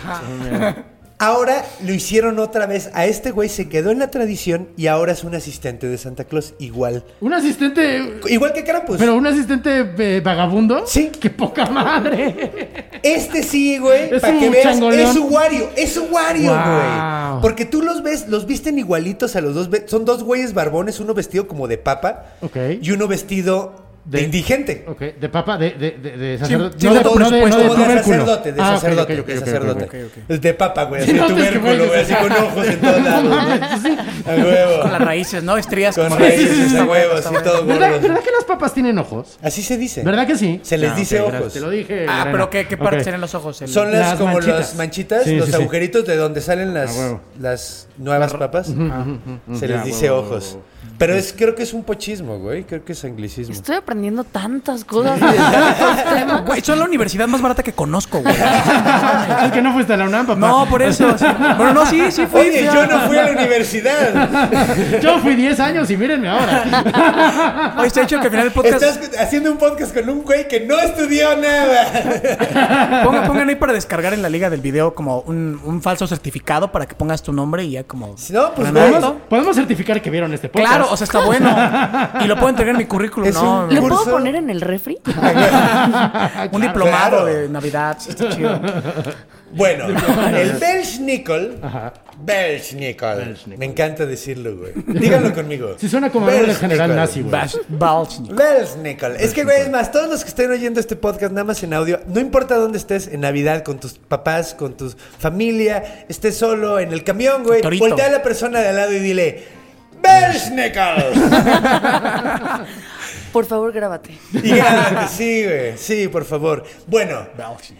Ahora lo hicieron otra vez. A este güey se quedó en la tradición y ahora es un asistente de Santa Claus igual. Un asistente. Igual que Krampus. Pero un asistente eh, vagabundo. Sí. ¡Qué poca madre! Este sí, güey, Es para un que veas, changoleón. es su Wario, es su Wario, Wow. güey. Porque tú los ves, los visten igualitos a los dos, son dos güeyes barbones, uno vestido como de papa Ok. y uno vestido de, De- indigente. Ok, de papa, de, de, de, de sacerdote. sí, no, de, no, de, no de como de tubérculo. sacerdote, de Ah, sacerdote, de sacerdote. de papa, güey, así de tubérculo, güey, así con ojos en todos lados. A huevo. Con las raíces, ¿no? Estrías Con raíces, a huevo, así todo ¿Verdad, gordos. ¿Verdad que las papas tienen ojos? Así se dice. ¿Verdad que sí? Se les Ah, dice ojos. Te lo dije. Ah, Lorena. pero ¿qué, qué parte tienen los ojos? El- Son las, Las como las manchitas, los agujeritos de donde salen las, nuevas papas. Se les dice ojos. Pero es, creo que es un pochismo, güey. Creo que es anglicismo. Estoy aprendiendo tantas cosas de tantos temas. Güey, son la universidad más barata que conozco, güey. Es que no fuiste a la UNAM, papá. No, por eso. sí. Bueno, no, sí, sí fui. Oye, yo no fui a la universidad. Yo fui 10 años y mírenme ahora. Oye, está hecho que al final del podcast... Estás haciendo un podcast con un güey que no estudió nada. Pongan, pongan ahí para descargar en la liga del video como un, un falso certificado para que pongas tu nombre y ya como... No, pues. ¿no? Podemos certificar que vieron este podcast. Claro, o sea, está bueno. Y lo puedo entregar en mi currículum. Es no, un-. ¿Lo puedo poner en el refri? Un diplomado Claro. de Navidad. Está chido. Bueno, el Belschnickel. Ajá. Belschnickel. Me encanta decirlo, güey. Díganlo conmigo. Si suena como nombre general nazi, güey. Belschnickel. Es que, güey, es más, todos los que estén oyendo este podcast nada más en audio, no importa dónde estés, en Navidad, con tus papás, con tu familia, estés solo, en el camión, güey, voltea a la persona de al lado y dile, Belschnickel. Por favor, grábate. Y grábate, sí, güey, sí, por favor. Bueno,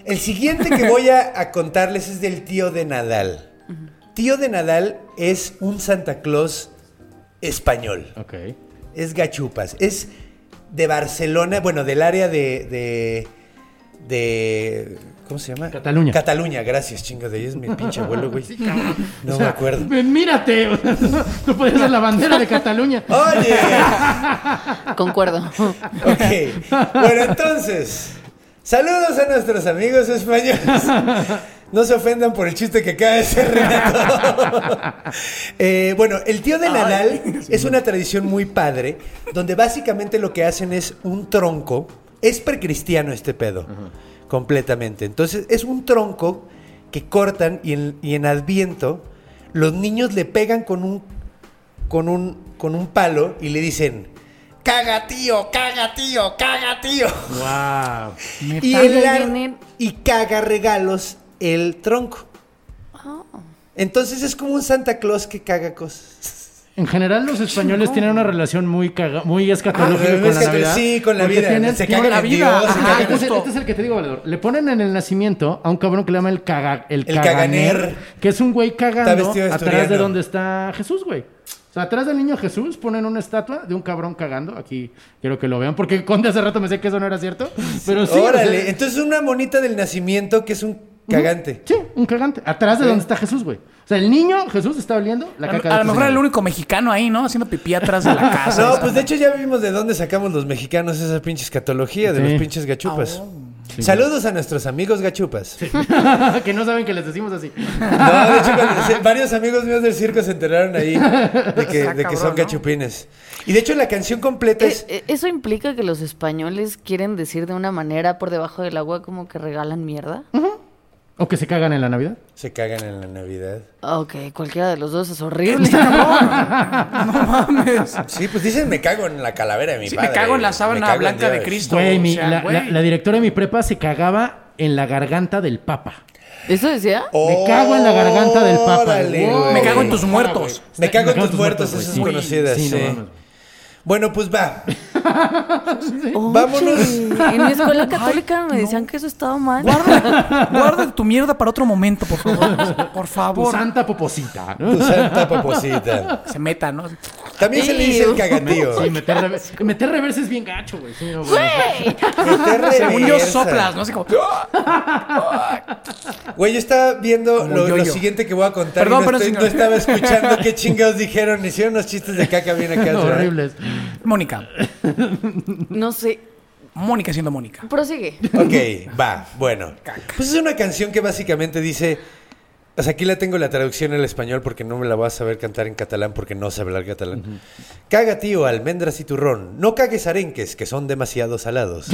el siguiente que voy a, a contarles es del tío de Nadal. Tío de Nadal es un Santa Claus español. Ok. Es gachupas. Es de Barcelona, bueno, del área de. de. de- ¿Cómo se llama? Cataluña. Cataluña, gracias, chingo de ahí es mi pinche abuelo, güey. No O me acuerdo. Mírate. o sea, no- Tú podías ser la bandera de Cataluña. Oye. Concuerdo. Ok. Bueno, entonces. Saludos a nuestros amigos españoles. No se ofendan por el chiste que acaba de hacer Renato. Eh, bueno, el tío de Nadal es una tradición muy padre, donde básicamente lo que hacen es un tronco. Es precristiano este pedo, completamente. Entonces, es un tronco que cortan y en, y en Adviento los niños le pegan con un, con un, con un palo y le dicen, caga tío, caga tío, caga tío. Wow. Y, el caga regalos el tronco. Ah. Entonces es como un Santa Claus que caga cosas. En general, los españoles tienen una relación muy caga, muy escatológica Ah, con la escato- Navidad. sí, con la vida. tienen- se cagan la vida. Dios, se Ajá, cagan este, es el, este es el que te digo, Valedor. Le ponen en el nacimiento a un cabrón que le llama el, caga, el, El caganer, caganer. que es un güey cagando atrás de donde está Jesús, güey. O sea, atrás del niño Jesús ponen una estatua de un cabrón cagando. Aquí quiero que lo vean, porque Conde hace rato me decía que eso no era cierto. Pero sí. o sea, Órale, entonces una monita del nacimiento que es un cagante. sí, un cagante. Atrás de donde está Jesús, güey. O sea, el niño Jesús está oliendo la A, caca a lo mejor era el único mexicano ahí, ¿no? Haciendo pipí atrás de la casa. No, pues de hecho ya vimos de dónde sacamos los mexicanos esa pinche escatología de Sí. los pinches gachupas. Ah, Saludos a nuestros amigos gachupas. que no saben que les decimos así. No, de hecho, cuando- varios amigos míos del circo se enteraron ahí de que, de que son gachupines. Y de hecho la canción completa Eh, es... eh, ¿Eso implica que los españoles quieren decir de una manera por debajo del agua como que regalan mierda? O que se cagan en la Navidad. Se cagan en la Navidad. Ok, cualquiera de los dos es horrible. Sí, pues dicen me cago en la calavera de mi Sí, padre. me cago en la sábana blanca de. Cristo. Güey, mi- o sea, la, güey. la- la directora de mi prepa se cagaba en la garganta del papa. ¿Eso decía? Me cago en la garganta del Papa. Wow. Me cago en tus muertos. Me cago en tus tus muertos, güey. esa es Sí. conocida. Sí, Sí, no mames. Bueno, pues va. Oye, Vámonos. En mi escuela católica me decían que eso estaba mal. Guarda, guarda tu mierda para otro momento, por favor. Por Tu favor. santa poposita. Tu santa poposita. Se meta, ¿no? También se le dice el cagatío. Sí, meter, rever- meter reversa es bien gacho, güey. Sí, no, bueno. Güey. Meter Según yo, reversa. soplas, ¿no? Así como. Güey, yo estaba viendo Como lo, siguiente que voy a contar. Perdón, y no, pero estoy- señor. no estaba escuchando qué chingados dijeron. Hicieron unos chistes de caca bien acá. ¿verdad? horribles. Mónica. No sé. Mónica siendo Mónica. Prosigue. Ok, va, bueno. Pues es una canción que básicamente dice. O sea, aquí la tengo la traducción al español porque no me la voy a saber cantar en catalán porque no sé hablar catalán. Caga, tío, almendras y turrón. No cagues arenques, que son demasiado salados.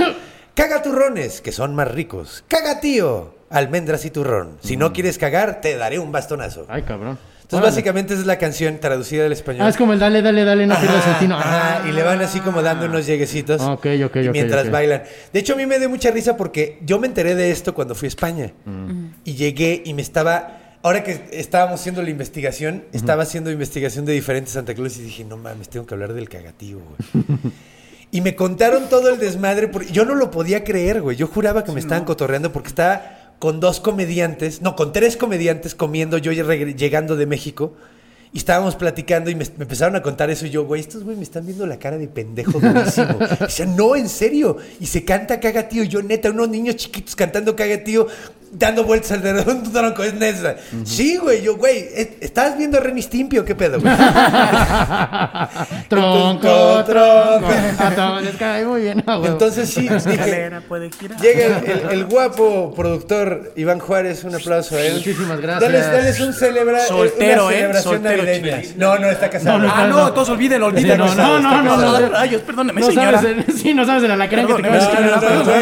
Caga turrones, que son más ricos. Caga, tío, almendras y turrón. Si no quieres cagar, te daré un bastonazo. Ay, cabrón. Entonces, Órale. básicamente, esa es la canción traducida al español. Ah, es como el dale, dale, dale, no pierdas el tino. Ajá, Ah. y le van así como dando unos lleguecitos. Ok, ok, y ok, mientras bailan. De hecho, a mí me dio mucha risa porque yo me enteré de esto cuando fui a España. Mm. Y llegué y me estaba. Ahora que estábamos haciendo la investigación, estaba haciendo investigación de diferentes Santa Claus y dije, no mames, tengo que hablar del cagatío, güey. y me contaron todo el desmadre. Porque yo no lo podía creer, güey. Yo juraba que me estaban cotorreando porque estaba con dos comediantes, no, con tres comediantes comiendo yo llegando de México. Y estábamos platicando y me, me empezaron a contar eso y yo, güey, estos güey me están viendo la cara de pendejo durísimo. O sea, no, en serio. Y se canta caga tío. Y yo, neta, unos niños chiquitos cantando caga tío, dando vueltas alrededor de un tronco. Es neta. Sí, güey, yo, güey, ¿es- ¿estás viendo a Renny Stimpy o qué pedo, güey? tronco, tronco. A todos les cae muy bien. huevo. Entonces sí, dije, llega el, el- el guapo productor Iván Juárez, un aplauso a él. Muchísimas gracias. Dales, dales un celebra, Soltero, una ¿eh? celebración Soltero, No, no, está casado. No, no, Ah, no. no, todos olvídenlo, olvídenlo. no, no, no, no, no, no. Rayos, perdóneme, No señora. sabes, el- sí, no sabes el alacrán que te acabas de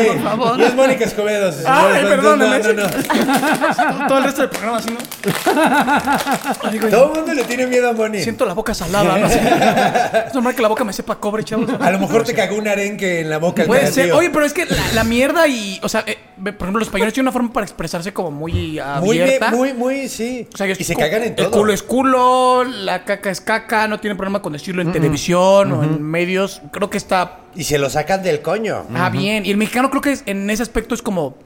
No, por favor. No es Mónica Escobedo. Ay, perdóname. No, no, no. Todo el resto del programa así, ¿no? Todo el mundo le tiene miedo a Moni. Siento la boca salada, no. Es normal que la boca me sepa cobre, chavos. A lo mejor te cagó un arenque en la boca. Puede ser. Oye, pero es que la, la mierda y. O sea, eh, por ejemplo, los españoles tienen una forma para expresarse como muy muy, abierta. muy, muy, sí. O sea, y se cagan en todo. El culo es culo, la caca es caca, no tienen problema con decirlo en televisión o en medios. Creo que está Y se lo sacan del coño. ah, bien. Y el mexicano creo que es- en ese aspecto es como.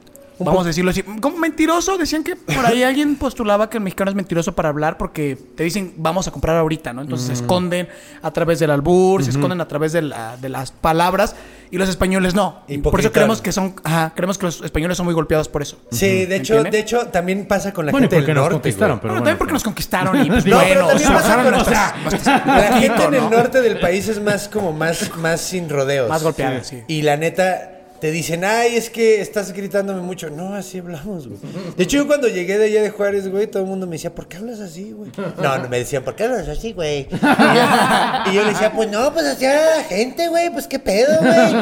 Vamos a decirlo así. Como mentiroso. Decían que por ahí alguien postulaba que el mexicano es mentiroso para hablar porque te dicen vamos a comprar ahorita, ¿no? Entonces se esconden a través del albur, se esconden a través de, la- de las palabras y los españoles no. Por eso creemos que son. Ajá, creemos que los españoles son muy golpeados por eso. Sí, de hecho, ¿Entiende? de hecho, también pasa con la Bueno, gente porque del nos norte. conquistaron, güey. pero Bueno, bueno. también porque nos conquistaron y pues No, pero bueno, también se pasa bajaron con- nuestras- o nuestras- La gente en el ¿no? norte del país es más como más, más sin rodeos. Más golpeada, sí. Y la neta, te dicen, ay, es que estás gritándome mucho. No, así hablamos, güey. De hecho, yo cuando llegué de allá de Juárez, güey, todo el mundo me decía, ¿por qué hablas así, güey? No, no, me decían, ¿por qué hablas así, güey? Y yo, y yo le decía, pues no, pues así era la gente, güey, pues qué pedo, güey.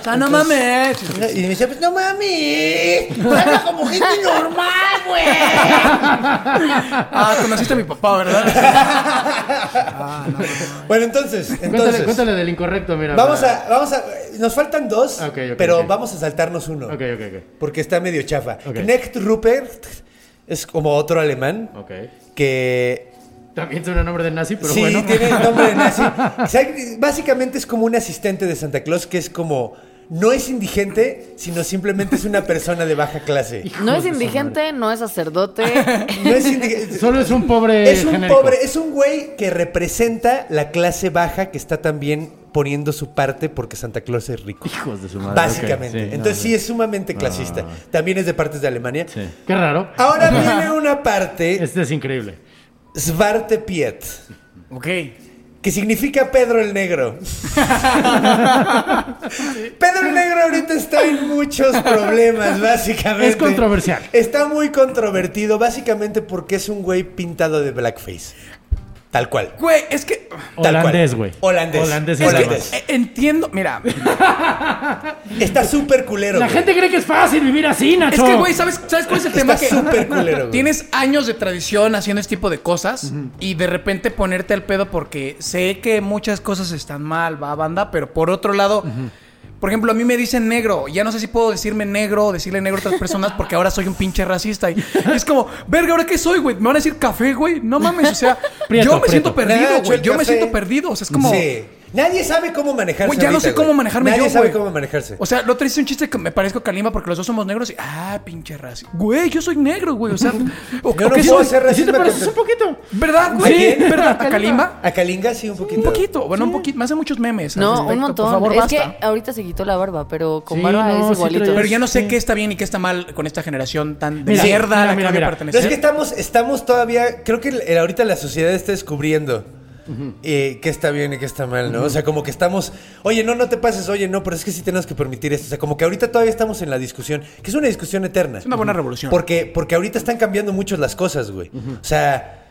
O sea, no mames. Y me decía, pues no mami, habla como gente normal, güey. Ah, conociste a mi papá, ¿verdad? Bueno, entonces, Cuéntale, entonces. cuéntale del incorrecto, mira. Vamos a, vamos a, nos faltan dos, pero vamos a saltarnos uno. Ok, ok, ok. Porque está medio chafa. Ok. Knecht Rupert es como otro alemán Ok. que También suena nombre de nazi, pero sí bueno. tiene nombre de nazi. O sea, básicamente es como un asistente de Santa Claus que es como no es indigente, sino simplemente es una persona de baja clase. No es indigente, no es sacerdote. No es indigente. Solo es un pobre Es un genérico. pobre, es un güey que representa la clase baja que está también poniendo su parte porque Santa Claus es rico. Hijos de su madre. Básicamente. sí, Entonces no, sí es sumamente clasista. También es de partes de Alemania. Sí. Qué raro. Ahora viene una parte, Este es increíble. Svarte Piet, Ok. que significa Pedro el Negro. Pedro el Negro ahorita está en muchos problemas, básicamente. Es controversial. Está muy controvertido, básicamente porque es un güey pintado de blackface. Tal cual. Güey, es que. Tal Holandés, güey. Holandés. Holandés. Es Holandés. eh, entiendo. Mira, Está súper culero. La güey. gente cree que es fácil vivir así, Nacho. es que, güey, ¿sabes, ¿sabes cuál es el tema? Está Que súper culero. güey. tienes años de tradición haciendo este tipo de cosas y de repente ponerte al pedo porque sé que muchas cosas están mal, va, banda, pero por otro lado. Por ejemplo, a mí me dicen negro. Ya no sé si puedo decirme negro o decirle negro a otras personas porque ahora soy un pinche racista. Y es como, verga, ¿ahora qué soy, güey? ¿Me van a decir café, güey? No mames, o sea, Prieto, yo me siento perdido, güey. Yo me siento perdido. O sea, es como. Sí. Nadie sabe cómo manejarse. Güey, ya no sé cómo güey. manejarme Nadie yo, sabe güey. cómo manejarse. O sea, lo otro hice un chiste que me parezco a Kalimba porque los dos somos negros y. Ah, pinche raza. Güey, yo soy negro, güey. O sea. o, Yo no puedo ¿Y si te pareces un poquito? ¿Verdad, güey? ¿A quién? ¿Verdad? ¿A Kalimba? A Kalinga sí, un poquito. Un poquito. Bueno, un poquito. Me hace muchos memes. No, respecto. un montón. Por favor, es basta. que ahorita se quitó la barba, pero con Sí, barba no, es sí igualito. Pero ya no sé Sí. qué está bien y qué está mal con esta generación tan de mierda a la que pertenece. Es que estamos, estamos todavía, creo que el- ahorita la sociedad está descubriendo eh, qué está bien y qué está mal, ¿no? O sea, como que estamos, oye, no, no te pases, oye, no, pero es que sí tenemos que permitir esto. O sea, como que ahorita todavía estamos en la discusión, que es una discusión eterna. Es una buena revolución. Porque, porque ahorita están cambiando mucho las cosas, güey. O sea,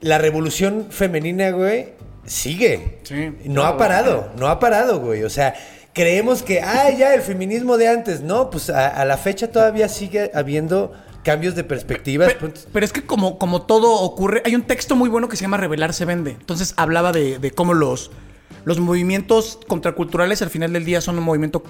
la revolución femenina, güey, sigue. Sí. No ha parado, no ha parado, güey. O sea, creemos que, ah, ya, el feminismo de antes. No, pues a, a la fecha todavía sigue habiendo cambios de perspectivas. Pe- Pero, es que como, como todo ocurre, hay un texto muy bueno que se llama Revelar se vende. Entonces hablaba de, de cómo los, los movimientos contraculturales al final del día son un movimiento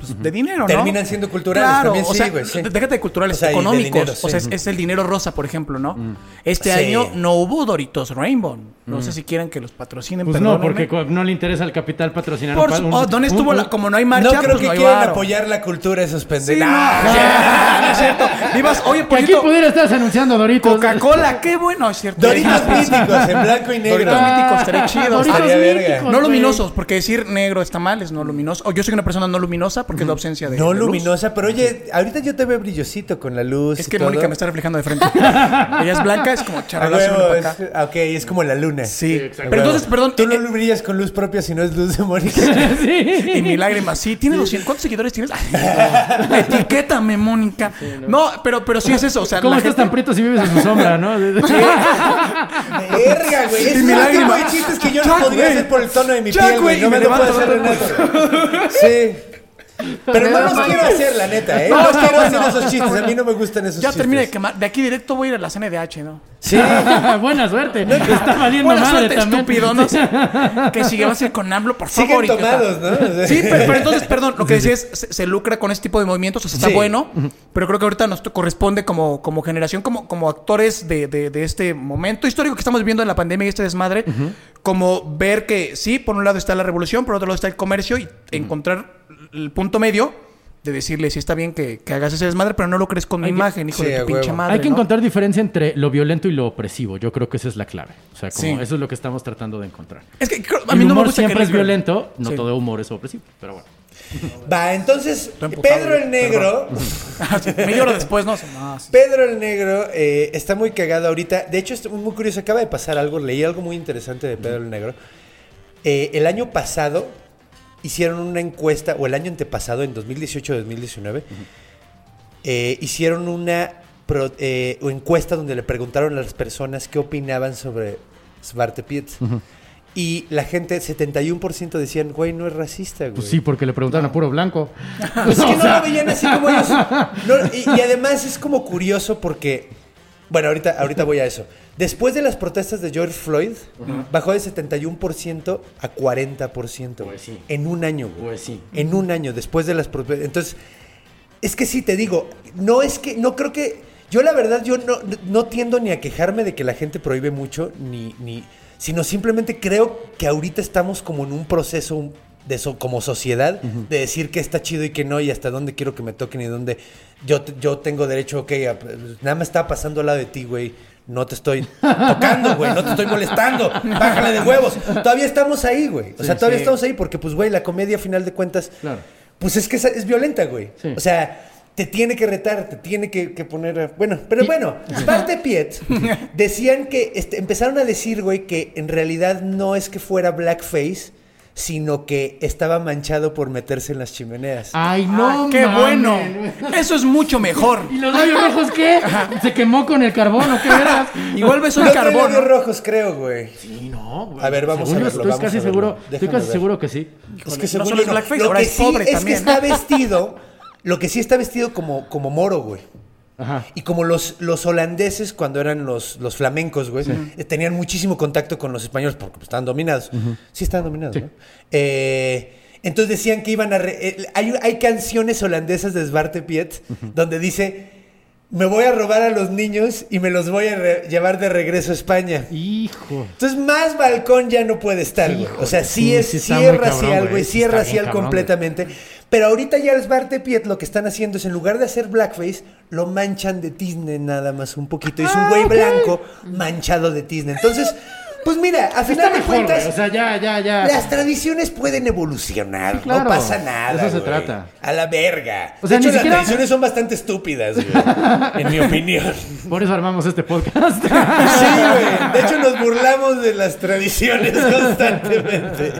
pues, de dinero, ¿no? Terminan siendo culturales Claro, también, o sí, sea, güey, sí. Déjate de culturales, O sea, y de económicos. dinero, O sea, es, sí. es el dinero rosa, por ejemplo, ¿no? Este Sí. año no hubo Doritos Rainbow. No sé si quieren que los patrocinen, Pues no, porque no le interesa al capital patrocinar Por un oh, ¿Dónde estuvo un- la...? Como no hay No marcha, creo pues que no quieran varo. apoyar la cultura esos Sí, pendejos. no, no es cierto. Vivas, oye, Que por aquí pudiera estar anunciando Doritos. Coca-Cola, qué bueno, es cierto. Doritos míticos en blanco y negro. Doritos míticos, estaría chido. Doritos Estaría verga. míticos, No luminosos, porque decir negro está mal, es no luminoso. O yo soy una persona no luminosa porque es la ausencia de. No de luz. luminosa, pero oye, ahorita yo te veo brillosito con la luz. Es y que todo. Mónica me está reflejando de frente. Ella es blanca, es como Ah, es- ah, ok, es como la luna. Sí, exacto. pero entonces, perdón. Tú no eh, brillas con luz propia si no es luz de Mónica. y mi lágrima, sí, tiene 200. ¿Cuántos seguidores tienes? Etiquétame, Mónica. No, pero, pero sí es eso. O sea, ¿Cómo la estás gente- tan prieto si vives en su sombra, no? Verga, güey. Mi es tipo lágrima. chistes que yo no podría hacer por el tono de mi piel, güey. No me, lo levanto, hacer Renato. Sí. Pero no los quiero hacer, la neta, ¿eh? No, No, está quiero hacer esos chistes. A mí no me gustan esos Ya chistes. termina de quemar. De aquí directo voy a ir a la CNDH, ¿no? Sí. Buena suerte. Te está valiendo Buena madre suerte, también. estúpido. No sé. Que sigue va a ser con AMLO, por favor. Siguen tomados, ¿no? Sí, pero, pero entonces, perdón, lo que decía es, se, se lucra con este tipo de movimientos, o sea, está Sí. bueno, pero creo que ahorita nos corresponde como, como generación, como, como actores de, de- de este momento histórico que estamos viviendo en la pandemia y este desmadre, como ver que sí, por un lado está la revolución, por otro lado está el comercio y encontrar el punto medio de decirle si está bien que, que hagas ese desmadre, pero no lo crees con mi Hay que- imagen, hijo Sí, de a tu pinche huevo. madre. Hay que ¿no? encontrar diferencia entre lo violento y lo opresivo. Yo creo que esa es la clave. O sea, como Sí. eso es lo que estamos tratando de encontrar. Es que creo- a el mí no me humor gusta que siempre es violento. No Sí. todo humor es opresivo. Pero bueno. Va, entonces, Estoy emputado, Pedro el güey, Negro. Me lloro después, ¿no? No, sí. Pedro el Negro eh, está muy cagado ahorita. De hecho, es muy curioso. Acaba de pasar algo. Leí algo muy interesante de Pedro el Negro. Eh, el año pasado hicieron una encuesta, o el año antepasado, en 2018-2019, eh, hicieron una pro- eh, encuesta donde le preguntaron a las personas qué opinaban sobre Svarte Piet. Y la gente, 71% decían, güey, no es racista, güey. Pues sí, porque le preguntaron a puro blanco. Pues es que no lo veían así como ellos. No, y, y además es como curioso porque. Bueno, ahorita, ahorita voy a eso. Después de las protestas de George Floyd, bajó de 71% a 40%. güey. Pues sí. En un año, güey. Pues sí. En un año, después de las protestas. Entonces, es que sí, te digo, no es que, no creo que, yo la verdad, yo no, no tiendo ni a quejarme de que la gente prohíbe mucho, ni, ni, sino simplemente creo que ahorita estamos como en un proceso de so- como sociedad, de decir que está chido y que no, y hasta dónde quiero que me toquen y dónde yo, yo tengo derecho, ok, a- nada más está pasando al lado de ti, güey. No te estoy tocando, güey. No te estoy molestando. Bájale de huevos. Todavía estamos ahí, güey. O sea, todavía sí. estamos ahí porque, pues, güey, la comedia, a final de cuentas, Claro. pues es que es, es violenta, güey. Sí. O sea, te tiene que retar, te tiene que, que poner. a- Bueno, pero bueno, parte Piet decían que este, empezaron a decir, güey, que en realidad no es que fuera blackface, sino que estaba manchado por meterse en las chimeneas. Ay, no. Ah, ¡Qué mames, bueno! Eso es mucho mejor. ¿Y los labios rojos qué? ¿Se quemó con el carbón o qué verás? Igual ves No un trae carbón. labios ¿no? rojos, creo, güey. Sí, no, güey. A ver, vamos Según a verlo, Estoy vamos casi a verlo. seguro, estoy casi ver. seguro que sí. Es que no según solo es no. blackface, Lo ahora que es sí pobre es que está vestido, lo que sí está vestido como, como moro, güey. Ajá. Y como los, los holandeses, cuando eran los, los flamencos, güey, eh, tenían muchísimo contacto con los españoles porque pues, estaban dominados. Sí, estaban dominados, Sí. ¿no? Eh, entonces decían que iban a... re- eh, hay, hay canciones holandesas de Svarte Piet donde dice... me voy a robar a los niños y me los voy a llevar de regreso a España. Hijo. Entonces, más balcón ya no puede estar, güey. O sea, sí, Sí, es, sí sí es racial, güey. Sí es racial completamente. Pero ahorita ya los Bart de Piet lo que están haciendo es, en lugar de hacer blackface, lo manchan de Disney nada más un poquito. Es un Ah, güey blanco manchado de Disney. Entonces, pues mira, a Está final de mejor, güey. cuentas... O sea, ya, ya, ya. Las tradiciones pueden evolucionar, Sí, claro. no pasa nada. De eso se güey. trata. A la verga. O sea, de hecho, ni las siquiera- tradiciones son bastante estúpidas, güey. en mi opinión. Por eso armamos este podcast. Sí, güey. De hecho, nos burlamos de las tradiciones constantemente.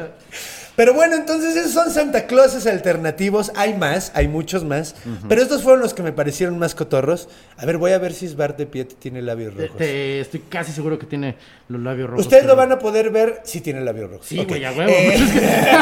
Pero bueno, entonces esos son Santa Clauses alternativos. Hay más, hay muchos más. Pero estos fueron los que me parecieron más cotorros. A ver, voy a ver si Sbar de Piet tiene labios rojos. te- estoy casi seguro que tiene los labios rojos. Ustedes lo van a poder ver si tiene labios rojos. Sí, Ok. güey, a huevo. Eh,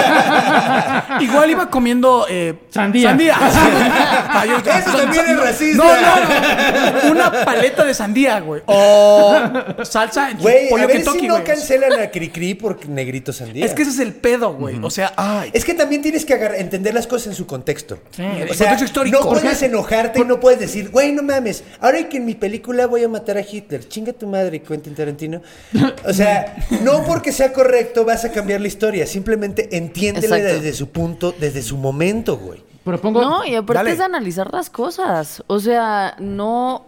Igual iba comiendo eh, Sandía. Sandía. Eso también es racista. No, no, no. Una paleta de sandía, güey. O salsa Güey, a ver Kentucky, si no güey. cancelan a Cricri por negrito sandía. Es que ese es el pedo, güey. O sea, ay. Es que también tienes que agar- entender las cosas en su contexto. Sí, el o sea, contexto histórico. No puedes enojarte y no puedes decir, güey, no mames, ahora que en mi película voy a matar a Hitler, chinga tu madre, Quentin Tarantino. O sea, no porque sea correcto vas a cambiar la historia, simplemente entiéndela Exacto. desde su punto, desde su momento, güey. Propongo. No, y aparte Dale. es de analizar las cosas. O sea, no.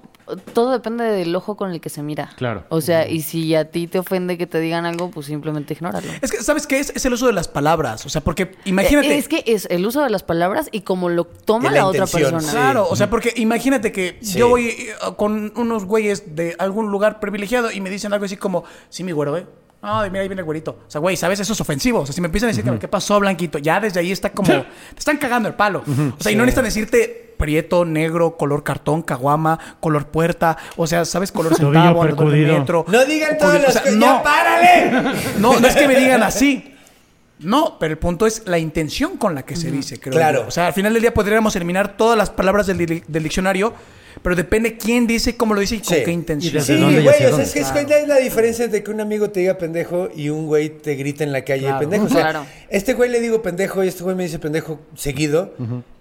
Todo depende del ojo con el que se mira. Claro. O sea, y si a ti te ofende que te digan algo, pues simplemente ignóralo. Es que, ¿sabes qué es? Es el uso de las palabras. O sea, porque imagínate. Eh, Es que es el uso de las palabras y cómo lo toma la la, otra persona. sí. Claro, o sea, porque imagínate que Sí. yo voy eh, con unos güeyes de algún lugar privilegiado y me dicen algo así como, sí, mi güero, ¿eh? Ay, mira, ahí viene el güerito. O sea, güey, ¿sabes? Eso es ofensivo. O sea, si me empiezan a decir, ¿qué pasó, Blanquito? Ya desde ahí está como, te están cagando el palo. O sea, y no necesitan decirte prieto, negro, color cartón, caguama, color puerta. O sea, ¿sabes? Color centavo, andador de metro. No digan todas O las sea, no. ¡ya párale! No, no es que me digan así. No, pero el punto es la intención con la que se dice, creo. Claro. yo. O sea, al final del día podríamos eliminar todas las palabras del diccionario, pero depende quién dice, cómo lo dice y con Sí. qué intención. Sí, güey, o sea, es que es que es la diferencia de que un amigo te diga pendejo y un güey te grita en la calle Claro. pendejo. O sea, Claro. este güey le digo pendejo y este güey me dice pendejo seguido,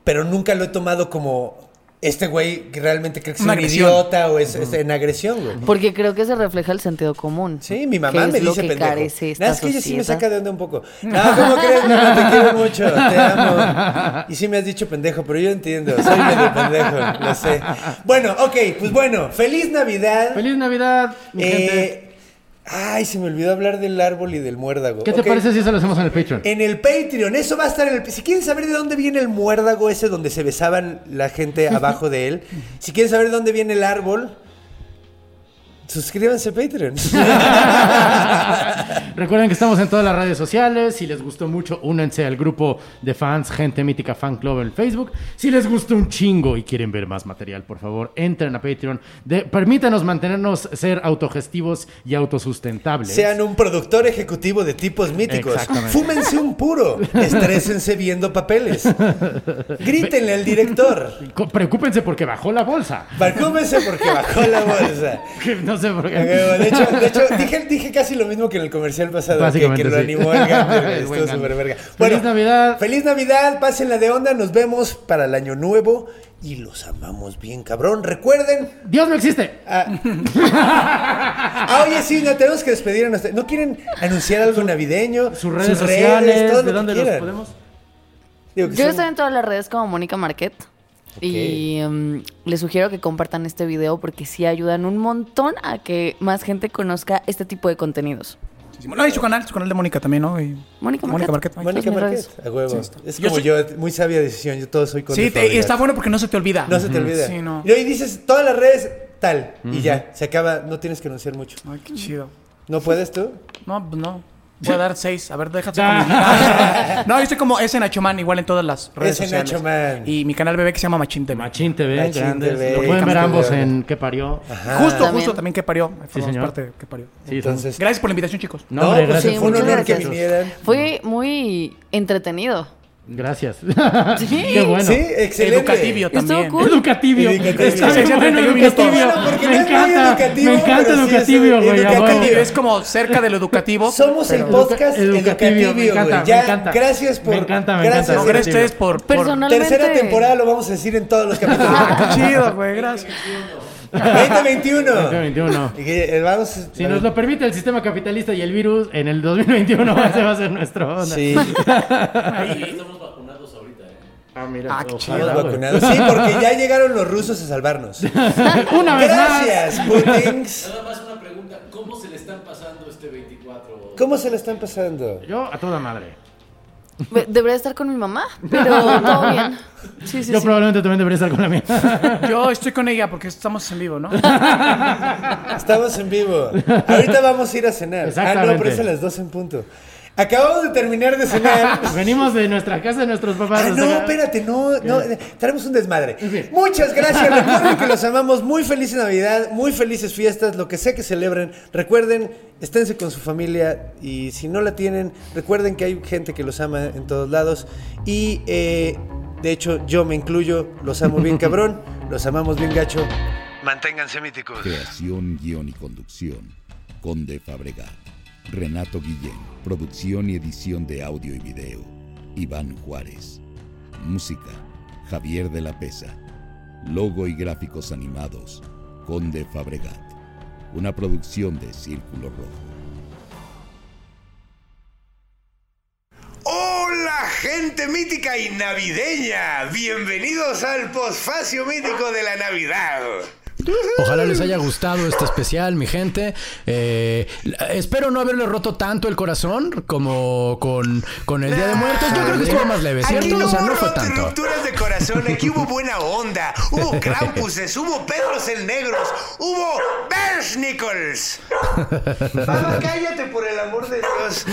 pero nunca lo he tomado como este güey realmente cree que es un idiota o es, es en agresión, güey. Porque creo que se refleja el sentido común. Sí, mi mamá me dice que pendejo. Nada, es que ella sí me sociedad. saca de onda un poco. No, ¿cómo crees, mi mamá? Te quiero mucho, te amo. Y sí me has dicho pendejo, pero yo entiendo, soy medio pendejo, lo sé. Bueno, ok, pues bueno, feliz Navidad. Feliz Navidad, mi gente. Ay, se me olvidó hablar del árbol y del muérdago. ¿Qué te parece si eso lo hacemos en el Patreon? En el Patreon, eso va a estar en el... Si quieren saber de dónde viene el muérdago ese donde se besaban la gente abajo de él, si quieren saber de dónde viene el árbol, suscríbanse a Patreon. Recuerden que estamos en todas las redes sociales. Si les gustó mucho, únanse al grupo de fans Gente Mítica Fan Club en Facebook. Si les gustó un chingo y quieren ver más material, por favor, entren a Patreon. De, permítanos mantenernos ser autogestivos y autosustentables. Sean un productor ejecutivo de tipos míticos. Fúmense un puro. Estrésense viendo papeles. Grítenle al director. Preocúpense porque bajó la bolsa. Barcúmense porque bajó la bolsa. no sé por qué. De hecho, de hecho dije, dije casi lo mismo que en el comercial pasado, que, Básicamente, que lo sí. animó el Gander, güey, El buen Estuvo súper verga. Feliz Navidad. Feliz Navidad, pásenla de onda, nos vemos para el año nuevo y los amamos bien, cabrón. Recuerden. Dios no existe. Ah, oye, sí, no tenemos que despedir a nuestra. ¿No quieren anunciar algo navideño? Sus redes sociales, todo lo de que dónde los podemos. Digo que Yo son- estoy en todas las redes como Mónica Marquet. Y mm, les sugiero que compartan este video porque sí ayudan un montón a que más gente conozca este tipo de contenidos. No, y su canal, su canal de Mónica también, ¿no? Y- Mónica Mónica Marquet. Marquet. Mónica redes. a huevo. Sí, es Yo como soy- yo, muy sabia decisión. Yo todo soy con Sí, te- y está bueno porque no se te olvida. No se te olvida. Sí, no. Y hoy dices todas las redes tal y ya, se acaba, no tienes que anunciar mucho. Ay, qué chido. ¿No puedes tú? No, pues no. Voy a dar seis. A ver, déjate. no, yo estoy como ese Nacho Man, igual en todas las redes Ese sociales. Nacho Man. Y mi canal bebé que se llama Machín TV. Machín TV, Machín grandes. TV, Lo pueden ver ambos en ¿Qué parió? Justo, También. justo, también que parió. Formamos señor. parte de que parió. Sí, Entonces, Gracias por la invitación, chicos. No, no, hombre, pues gracias. sí, fue un honor que vinieran. Fue muy entretenido. Gracias. Sí. Qué bueno. Sí, excelente. Educativio también. cool. Educativio. Educativo. Está bien bueno 31 minutos. educativo. Me encanta. educativo, me encanta pero sí es educativo, güey. es como cerca de lo educativo. Somos el podcast Educativo, educativo, me encanta, güey. me Ya, encanta. gracias por. Me encanta, me gracias, encanta. Gracias a ustedes por... por- Personalmente. Tercera temporada lo vamos a decir en todos los capítulos. Ah, qué chido, güey, gracias. 2021. 2021. Y que, eh, vamos. Si nos lo permite el sistema capitalista y el virus, en el 2021 ese va a ser nuestro onda. Sí, Ah, mira. Ah, ojalá, vacunados. Sí, porque ya llegaron los rusos a salvarnos. Una vez más. Gracias, Putins. Nada más una pregunta, ¿cómo se le están pasando este 24? ¿Cómo se la están pasando? Yo a toda madre. Be- Debería estar con mi mamá, pero todo bien. Sí, sí, Yo sí. probablemente también debería estar con la mía. Yo estoy con ella porque estamos en vivo, ¿no? Estamos en vivo. Ahorita vamos a ir a cenar. Ah, no, Exactamente. pero es a las 12 en punto. Acabamos de terminar de cenar. Venimos de nuestra casa de nuestros papás. Ah, no, sea, espérate, no, no, eh, tenemos un desmadre. Muchas gracias, recuerden que los amamos, muy feliz Navidad, muy felices fiestas, lo que sea que celebren. Recuerden, esténse con su familia y si no la tienen, recuerden que hay gente que los ama en todos lados y eh, de hecho yo me incluyo, los amo bien cabrón, los amamos bien gacho. Manténganse míticos. Creación, guion y conducción. Conde Fabregat. Renato Guillén. Producción y edición de audio y video. Iván Juárez. Música. Javier de la Pesa. Logo y gráficos animados. Conde Fabregat. Una producción de Círculo Rojo. Hola gente mítica y navideña, bienvenidos al posfacio mítico de la Navidad. Ojalá les haya gustado este especial, mi gente. Eh, espero no haberle roto tanto el corazón como con, con el Día de Muertos. Yo creo que estuvo más leve, Aquí ¿cierto? no O sea, hubo no fue tanto. rupturas de corazón, aquí hubo buena onda, hubo Krampuses, hubo Pedros el Negros, hubo Bears Nichols. Cállate por el amor de Dios.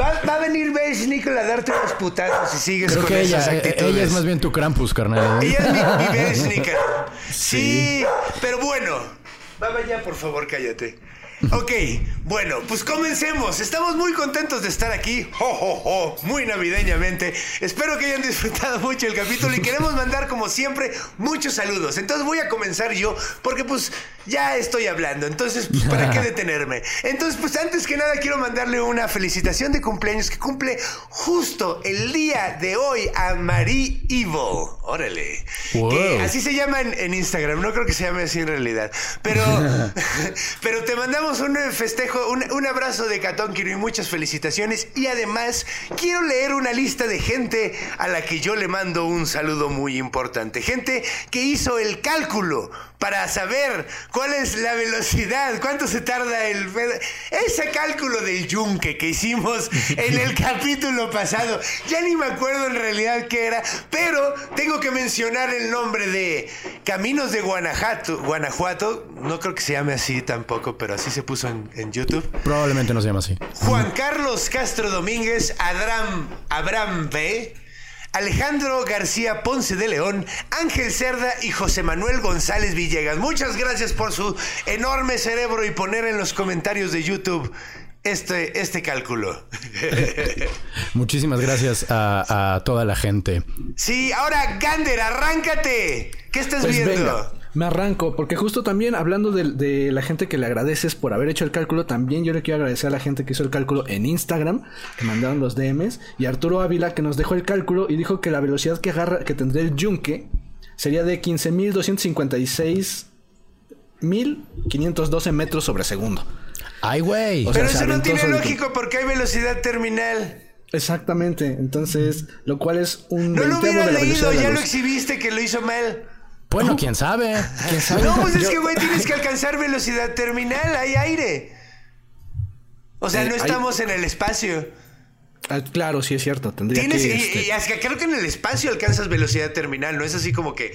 Va, va a venir Bears Nichols a darte unos putazos si sigues Creo con que esas ella, eh, actitudes. ella es más bien tu Krampus, carnal. Ella es mi, mi Bear Sneaker. Sí, pero bueno. Baba ya, por favor, cállate. Ok, bueno, pues comencemos. Estamos muy contentos de estar aquí. Jo, jo, jo, muy navideñamente. Espero que hayan disfrutado mucho el capítulo y queremos mandar, como siempre, muchos saludos. Entonces voy a comenzar yo, porque pues ya estoy hablando. Entonces, pues, ¿para qué detenerme? Entonces, pues antes que nada quiero mandarle una felicitación de cumpleaños que cumple justo el día de hoy a Marie Evil. Órale. Wow. Que así se llama en, en Instagram. No creo que se llame así en realidad. Pero, pero te mandamos un festejo, un, un abrazo de Catónquiro y muchas felicitaciones. Y además, quiero leer una lista de gente a la que yo le mando un saludo muy importante. Gente que hizo el cálculo para saber cuál es la velocidad, cuánto se tarda el... Ese cálculo del yunque que hicimos en el capítulo pasado, ya ni me acuerdo en realidad qué era, pero tengo que mencionar el nombre de Caminos de Guanajuato, Guanajuato, no creo que se llame así tampoco, pero así se puso en, en YouTube. Probablemente no se llama así. Juan Carlos Castro Domínguez, Adram, Abraham B., Alejandro García Ponce de León, Ángel Cerda y José Manuel González Villegas. Muchas gracias por su enorme cerebro y poner en los comentarios de YouTube este, este cálculo. Muchísimas gracias a, a toda la gente. Sí, ahora Gander, arráncate. ¿Qué estás Pues viendo? venga, me arranco, porque justo también hablando de, de la gente que le agradeces por haber hecho el cálculo, también yo le quiero agradecer a la gente que hizo el cálculo en Instagram, que mandaron los DMs, y Arturo Ávila que nos dejó el cálculo y dijo que la velocidad que agarra, que tendría el yunque sería de 15.256.512 metros sobre segundo. ¡Ay, güey! O sea, Pero eso no tiene solito. lógico porque hay velocidad terminal. Exactamente, entonces, lo cual es un No lo velocidad leído, ya lo exhibiste que lo hizo mal. Bueno, quién sabe. ¿Quién sabe? No, pues es que, güey, tienes que alcanzar velocidad terminal, hay aire. O sea, Eh, no hay- estamos en el espacio. Ah, claro, sí es cierto, tendría Tienes, que... y, este, y es que creo que en el espacio alcanzas velocidad terminal, no es así como que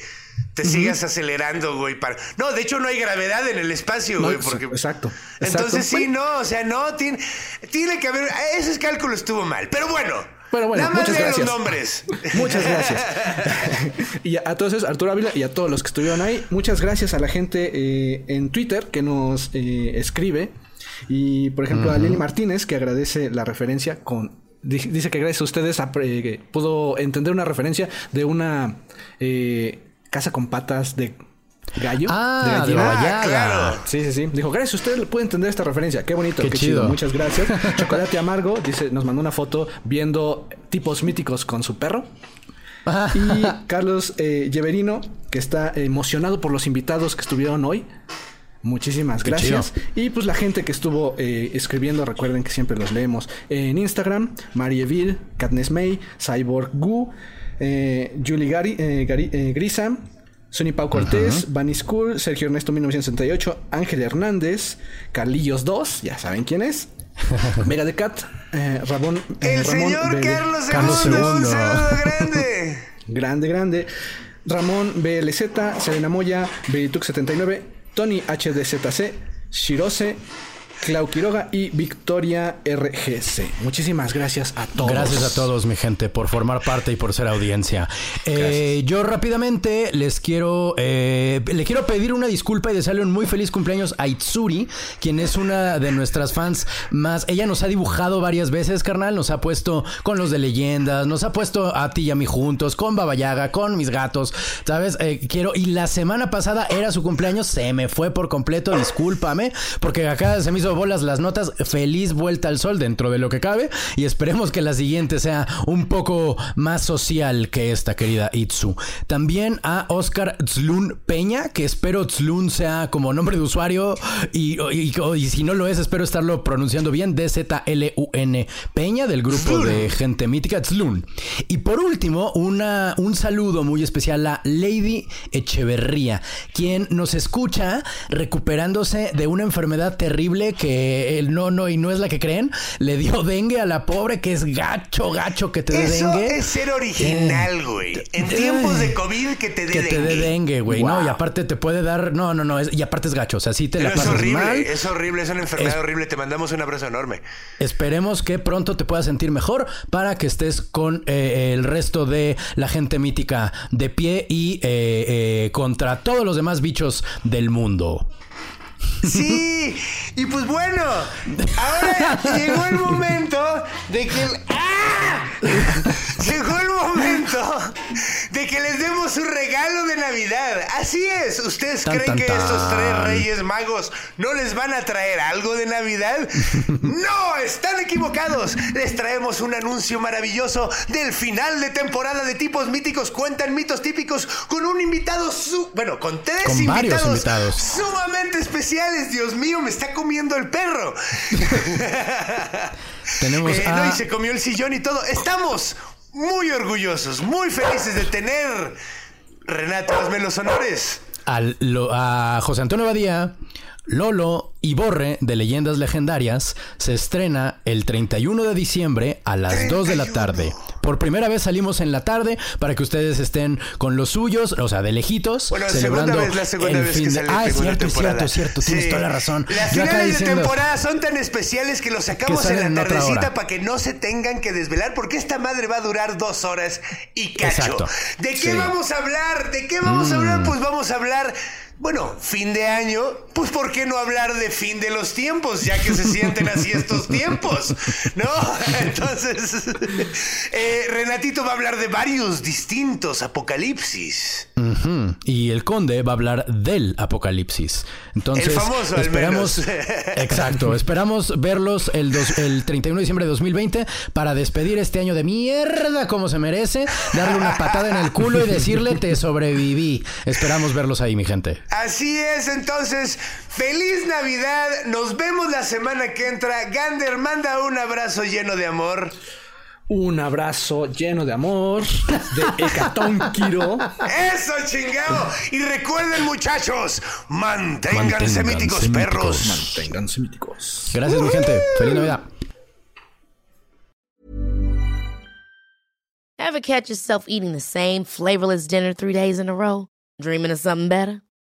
te sigas acelerando, güey. Para... No, de hecho no hay gravedad en el espacio, güey. ex- porque... exacto, Entonces exacto. sí, no, o sea, no, tiene, tiene que haber... Ese cálculo estuvo mal, pero bueno. Pero bueno, nada muchas gracias. los nombres. Muchas gracias. y a, a todos esos, Arturo Ávila y a todos los que estuvieron ahí, muchas gracias a la gente eh, en Twitter que nos eh, escribe. Y por ejemplo, a Lili Martínez que agradece la referencia con. di- Dice que gracias a ustedes a- eh, que pudo entender una referencia de una eh, casa con patas de gallo. Ah, de gallina. Baballada. claro. Sí, sí, sí. Dijo, gracias, usted puede entender esta referencia. Qué bonito, Qué qué, chido. chido. Muchas gracias. Chocolate Amargo, dice, nos mandó una foto viendo tipos míticos con su perro. Y Carlos eh, Lleverino, que está emocionado por los invitados que estuvieron hoy. Muchísimas Qué gracias. Y pues la gente que estuvo eh, escribiendo, recuerden que siempre los leemos en Instagram: Marieville, Katniss May, Cyborg Gu, eh, Julie Gari, eh, Gari- eh, Grisa, Sonny Pau Cortés, Bunny School, Sergio Ernesto 1968, Ángel Hernández, Carlillos 2, ya saben quién es. Mega de Cat, eh, Ramón, eh, El Ramón señor Bebe- Carlos Carlos II. Un II. saludo grande. Grande, grande. Ramón BLZ, Selena Moya, Veritux79, Tony HDZC, Shirose, Clau Quiroga y Victoria RGC. Muchísimas gracias a todos. Gracias a todos, mi gente, por formar parte y por ser audiencia. Eh, yo rápidamente les quiero, eh, le quiero pedir una disculpa y desearle un muy feliz cumpleaños a Itsuri, quien es una de nuestras fans más. Ella nos ha dibujado varias veces, carnal. Nos ha puesto con los de leyendas, nos ha puesto a ti y a mí juntos, con Baba Yaga, con mis gatos, ¿sabes? Eh, quiero. Y la semana pasada era su cumpleaños, se me fue por completo, discúlpame, porque acá se me hizo bolas las notas. Feliz vuelta al sol dentro de lo que cabe. Y esperemos que la siguiente sea un poco más social que esta, querida Itzu. También a Oscar Tzlun Peña, que espero Tzlun sea como nombre de usuario. Y, y- y si no lo es, espero estarlo pronunciando bien. D-Z-L-U-N Peña, del grupo de gente mítica, Tzlun. Y por último, una, un saludo muy especial a Lady Echeverría, quien nos escucha recuperándose de una enfermedad terrible que él no, no, y no es la que creen. Le dio dengue a la pobre, que es gacho, gacho que te dé Eso dengue. es ser original, güey. En tiempos de COVID que te dé Que te dé dengue. dengue, güey, ¿no? Y aparte te puede dar. No, no, no. es- y aparte es gacho. O sea, sí te Pero la es pasas horrible, mal. es horrible, es una enfermedad Es- horrible. Te mandamos un abrazo enorme. Esperemos que pronto te puedas sentir mejor para que estés con eh, el resto de la gente mítica de pie y eh, eh, contra todos los demás bichos del mundo. Sí, y pues bueno, ahora llegó el momento de que... el-. Llegó el momento de que les demos su regalo de Navidad. Así es, ¿ustedes Tan, creen tan, que estos tres reyes magos no les van a traer algo de Navidad? No, están equivocados. Les traemos un anuncio maravilloso del final de temporada de tipos míticos cuentan mitos típicos con un invitado su... bueno, con tres Con varios invitados invitados. sumamente especiales. Dios mío, me está comiendo el perro. Tenemos Eh, a- no, y se comió el sillón y todo. Estamos muy orgullosos, muy felices de tener. Renato, hazme los honores. al- lo- a José Antonio Badía, Lolo y Borre de Leyendas Legendarias se estrena el 31 de diciembre a las 2 de la tarde. Por primera vez salimos en la tarde para que ustedes estén con los suyos, o sea, de lejitos, Bueno, celebrando segunda vez, la segunda el vez fin que de... Ah, es cierto, es cierto, es cierto, tienes toda la razón. Las Yo finales diciendo- de temporada son tan especiales que los sacamos Que en la tardecita para que no se tengan que desvelar, porque esta madre va a durar dos horas y cacho. Exacto. ¿De qué Sí. vamos a hablar? ¿De qué vamos a Mm. hablar? Pues vamos a hablar. Bueno, fin de año, pues ¿por qué no hablar de fin de los tiempos? Ya que se sienten así estos tiempos, ¿no? Entonces, eh, Renatito va a hablar de varios distintos apocalipsis. Y el conde va a hablar del apocalipsis. Entonces, El famoso, al esperamos. menos. Exacto, esperamos verlos el, dos- el 31 de diciembre de 2020 para despedir este año de mierda como se merece, darle una patada en el culo y decirle te sobreviví. Esperamos verlos ahí, mi gente. Así es, entonces, feliz Navidad. Nos vemos la semana que entra. Gander, manda un abrazo lleno de amor. Un abrazo lleno de amor de Hecatón Quiro. ¡Eso, chingado! Y recuerden, muchachos, manténganse Manténganse míticos, míticos. perros. Manténganse míticos. Gracias, mi gente. Feliz Navidad. Ever catch yourself eating the same flavorless dinner three days in a row? Dreaming of something better?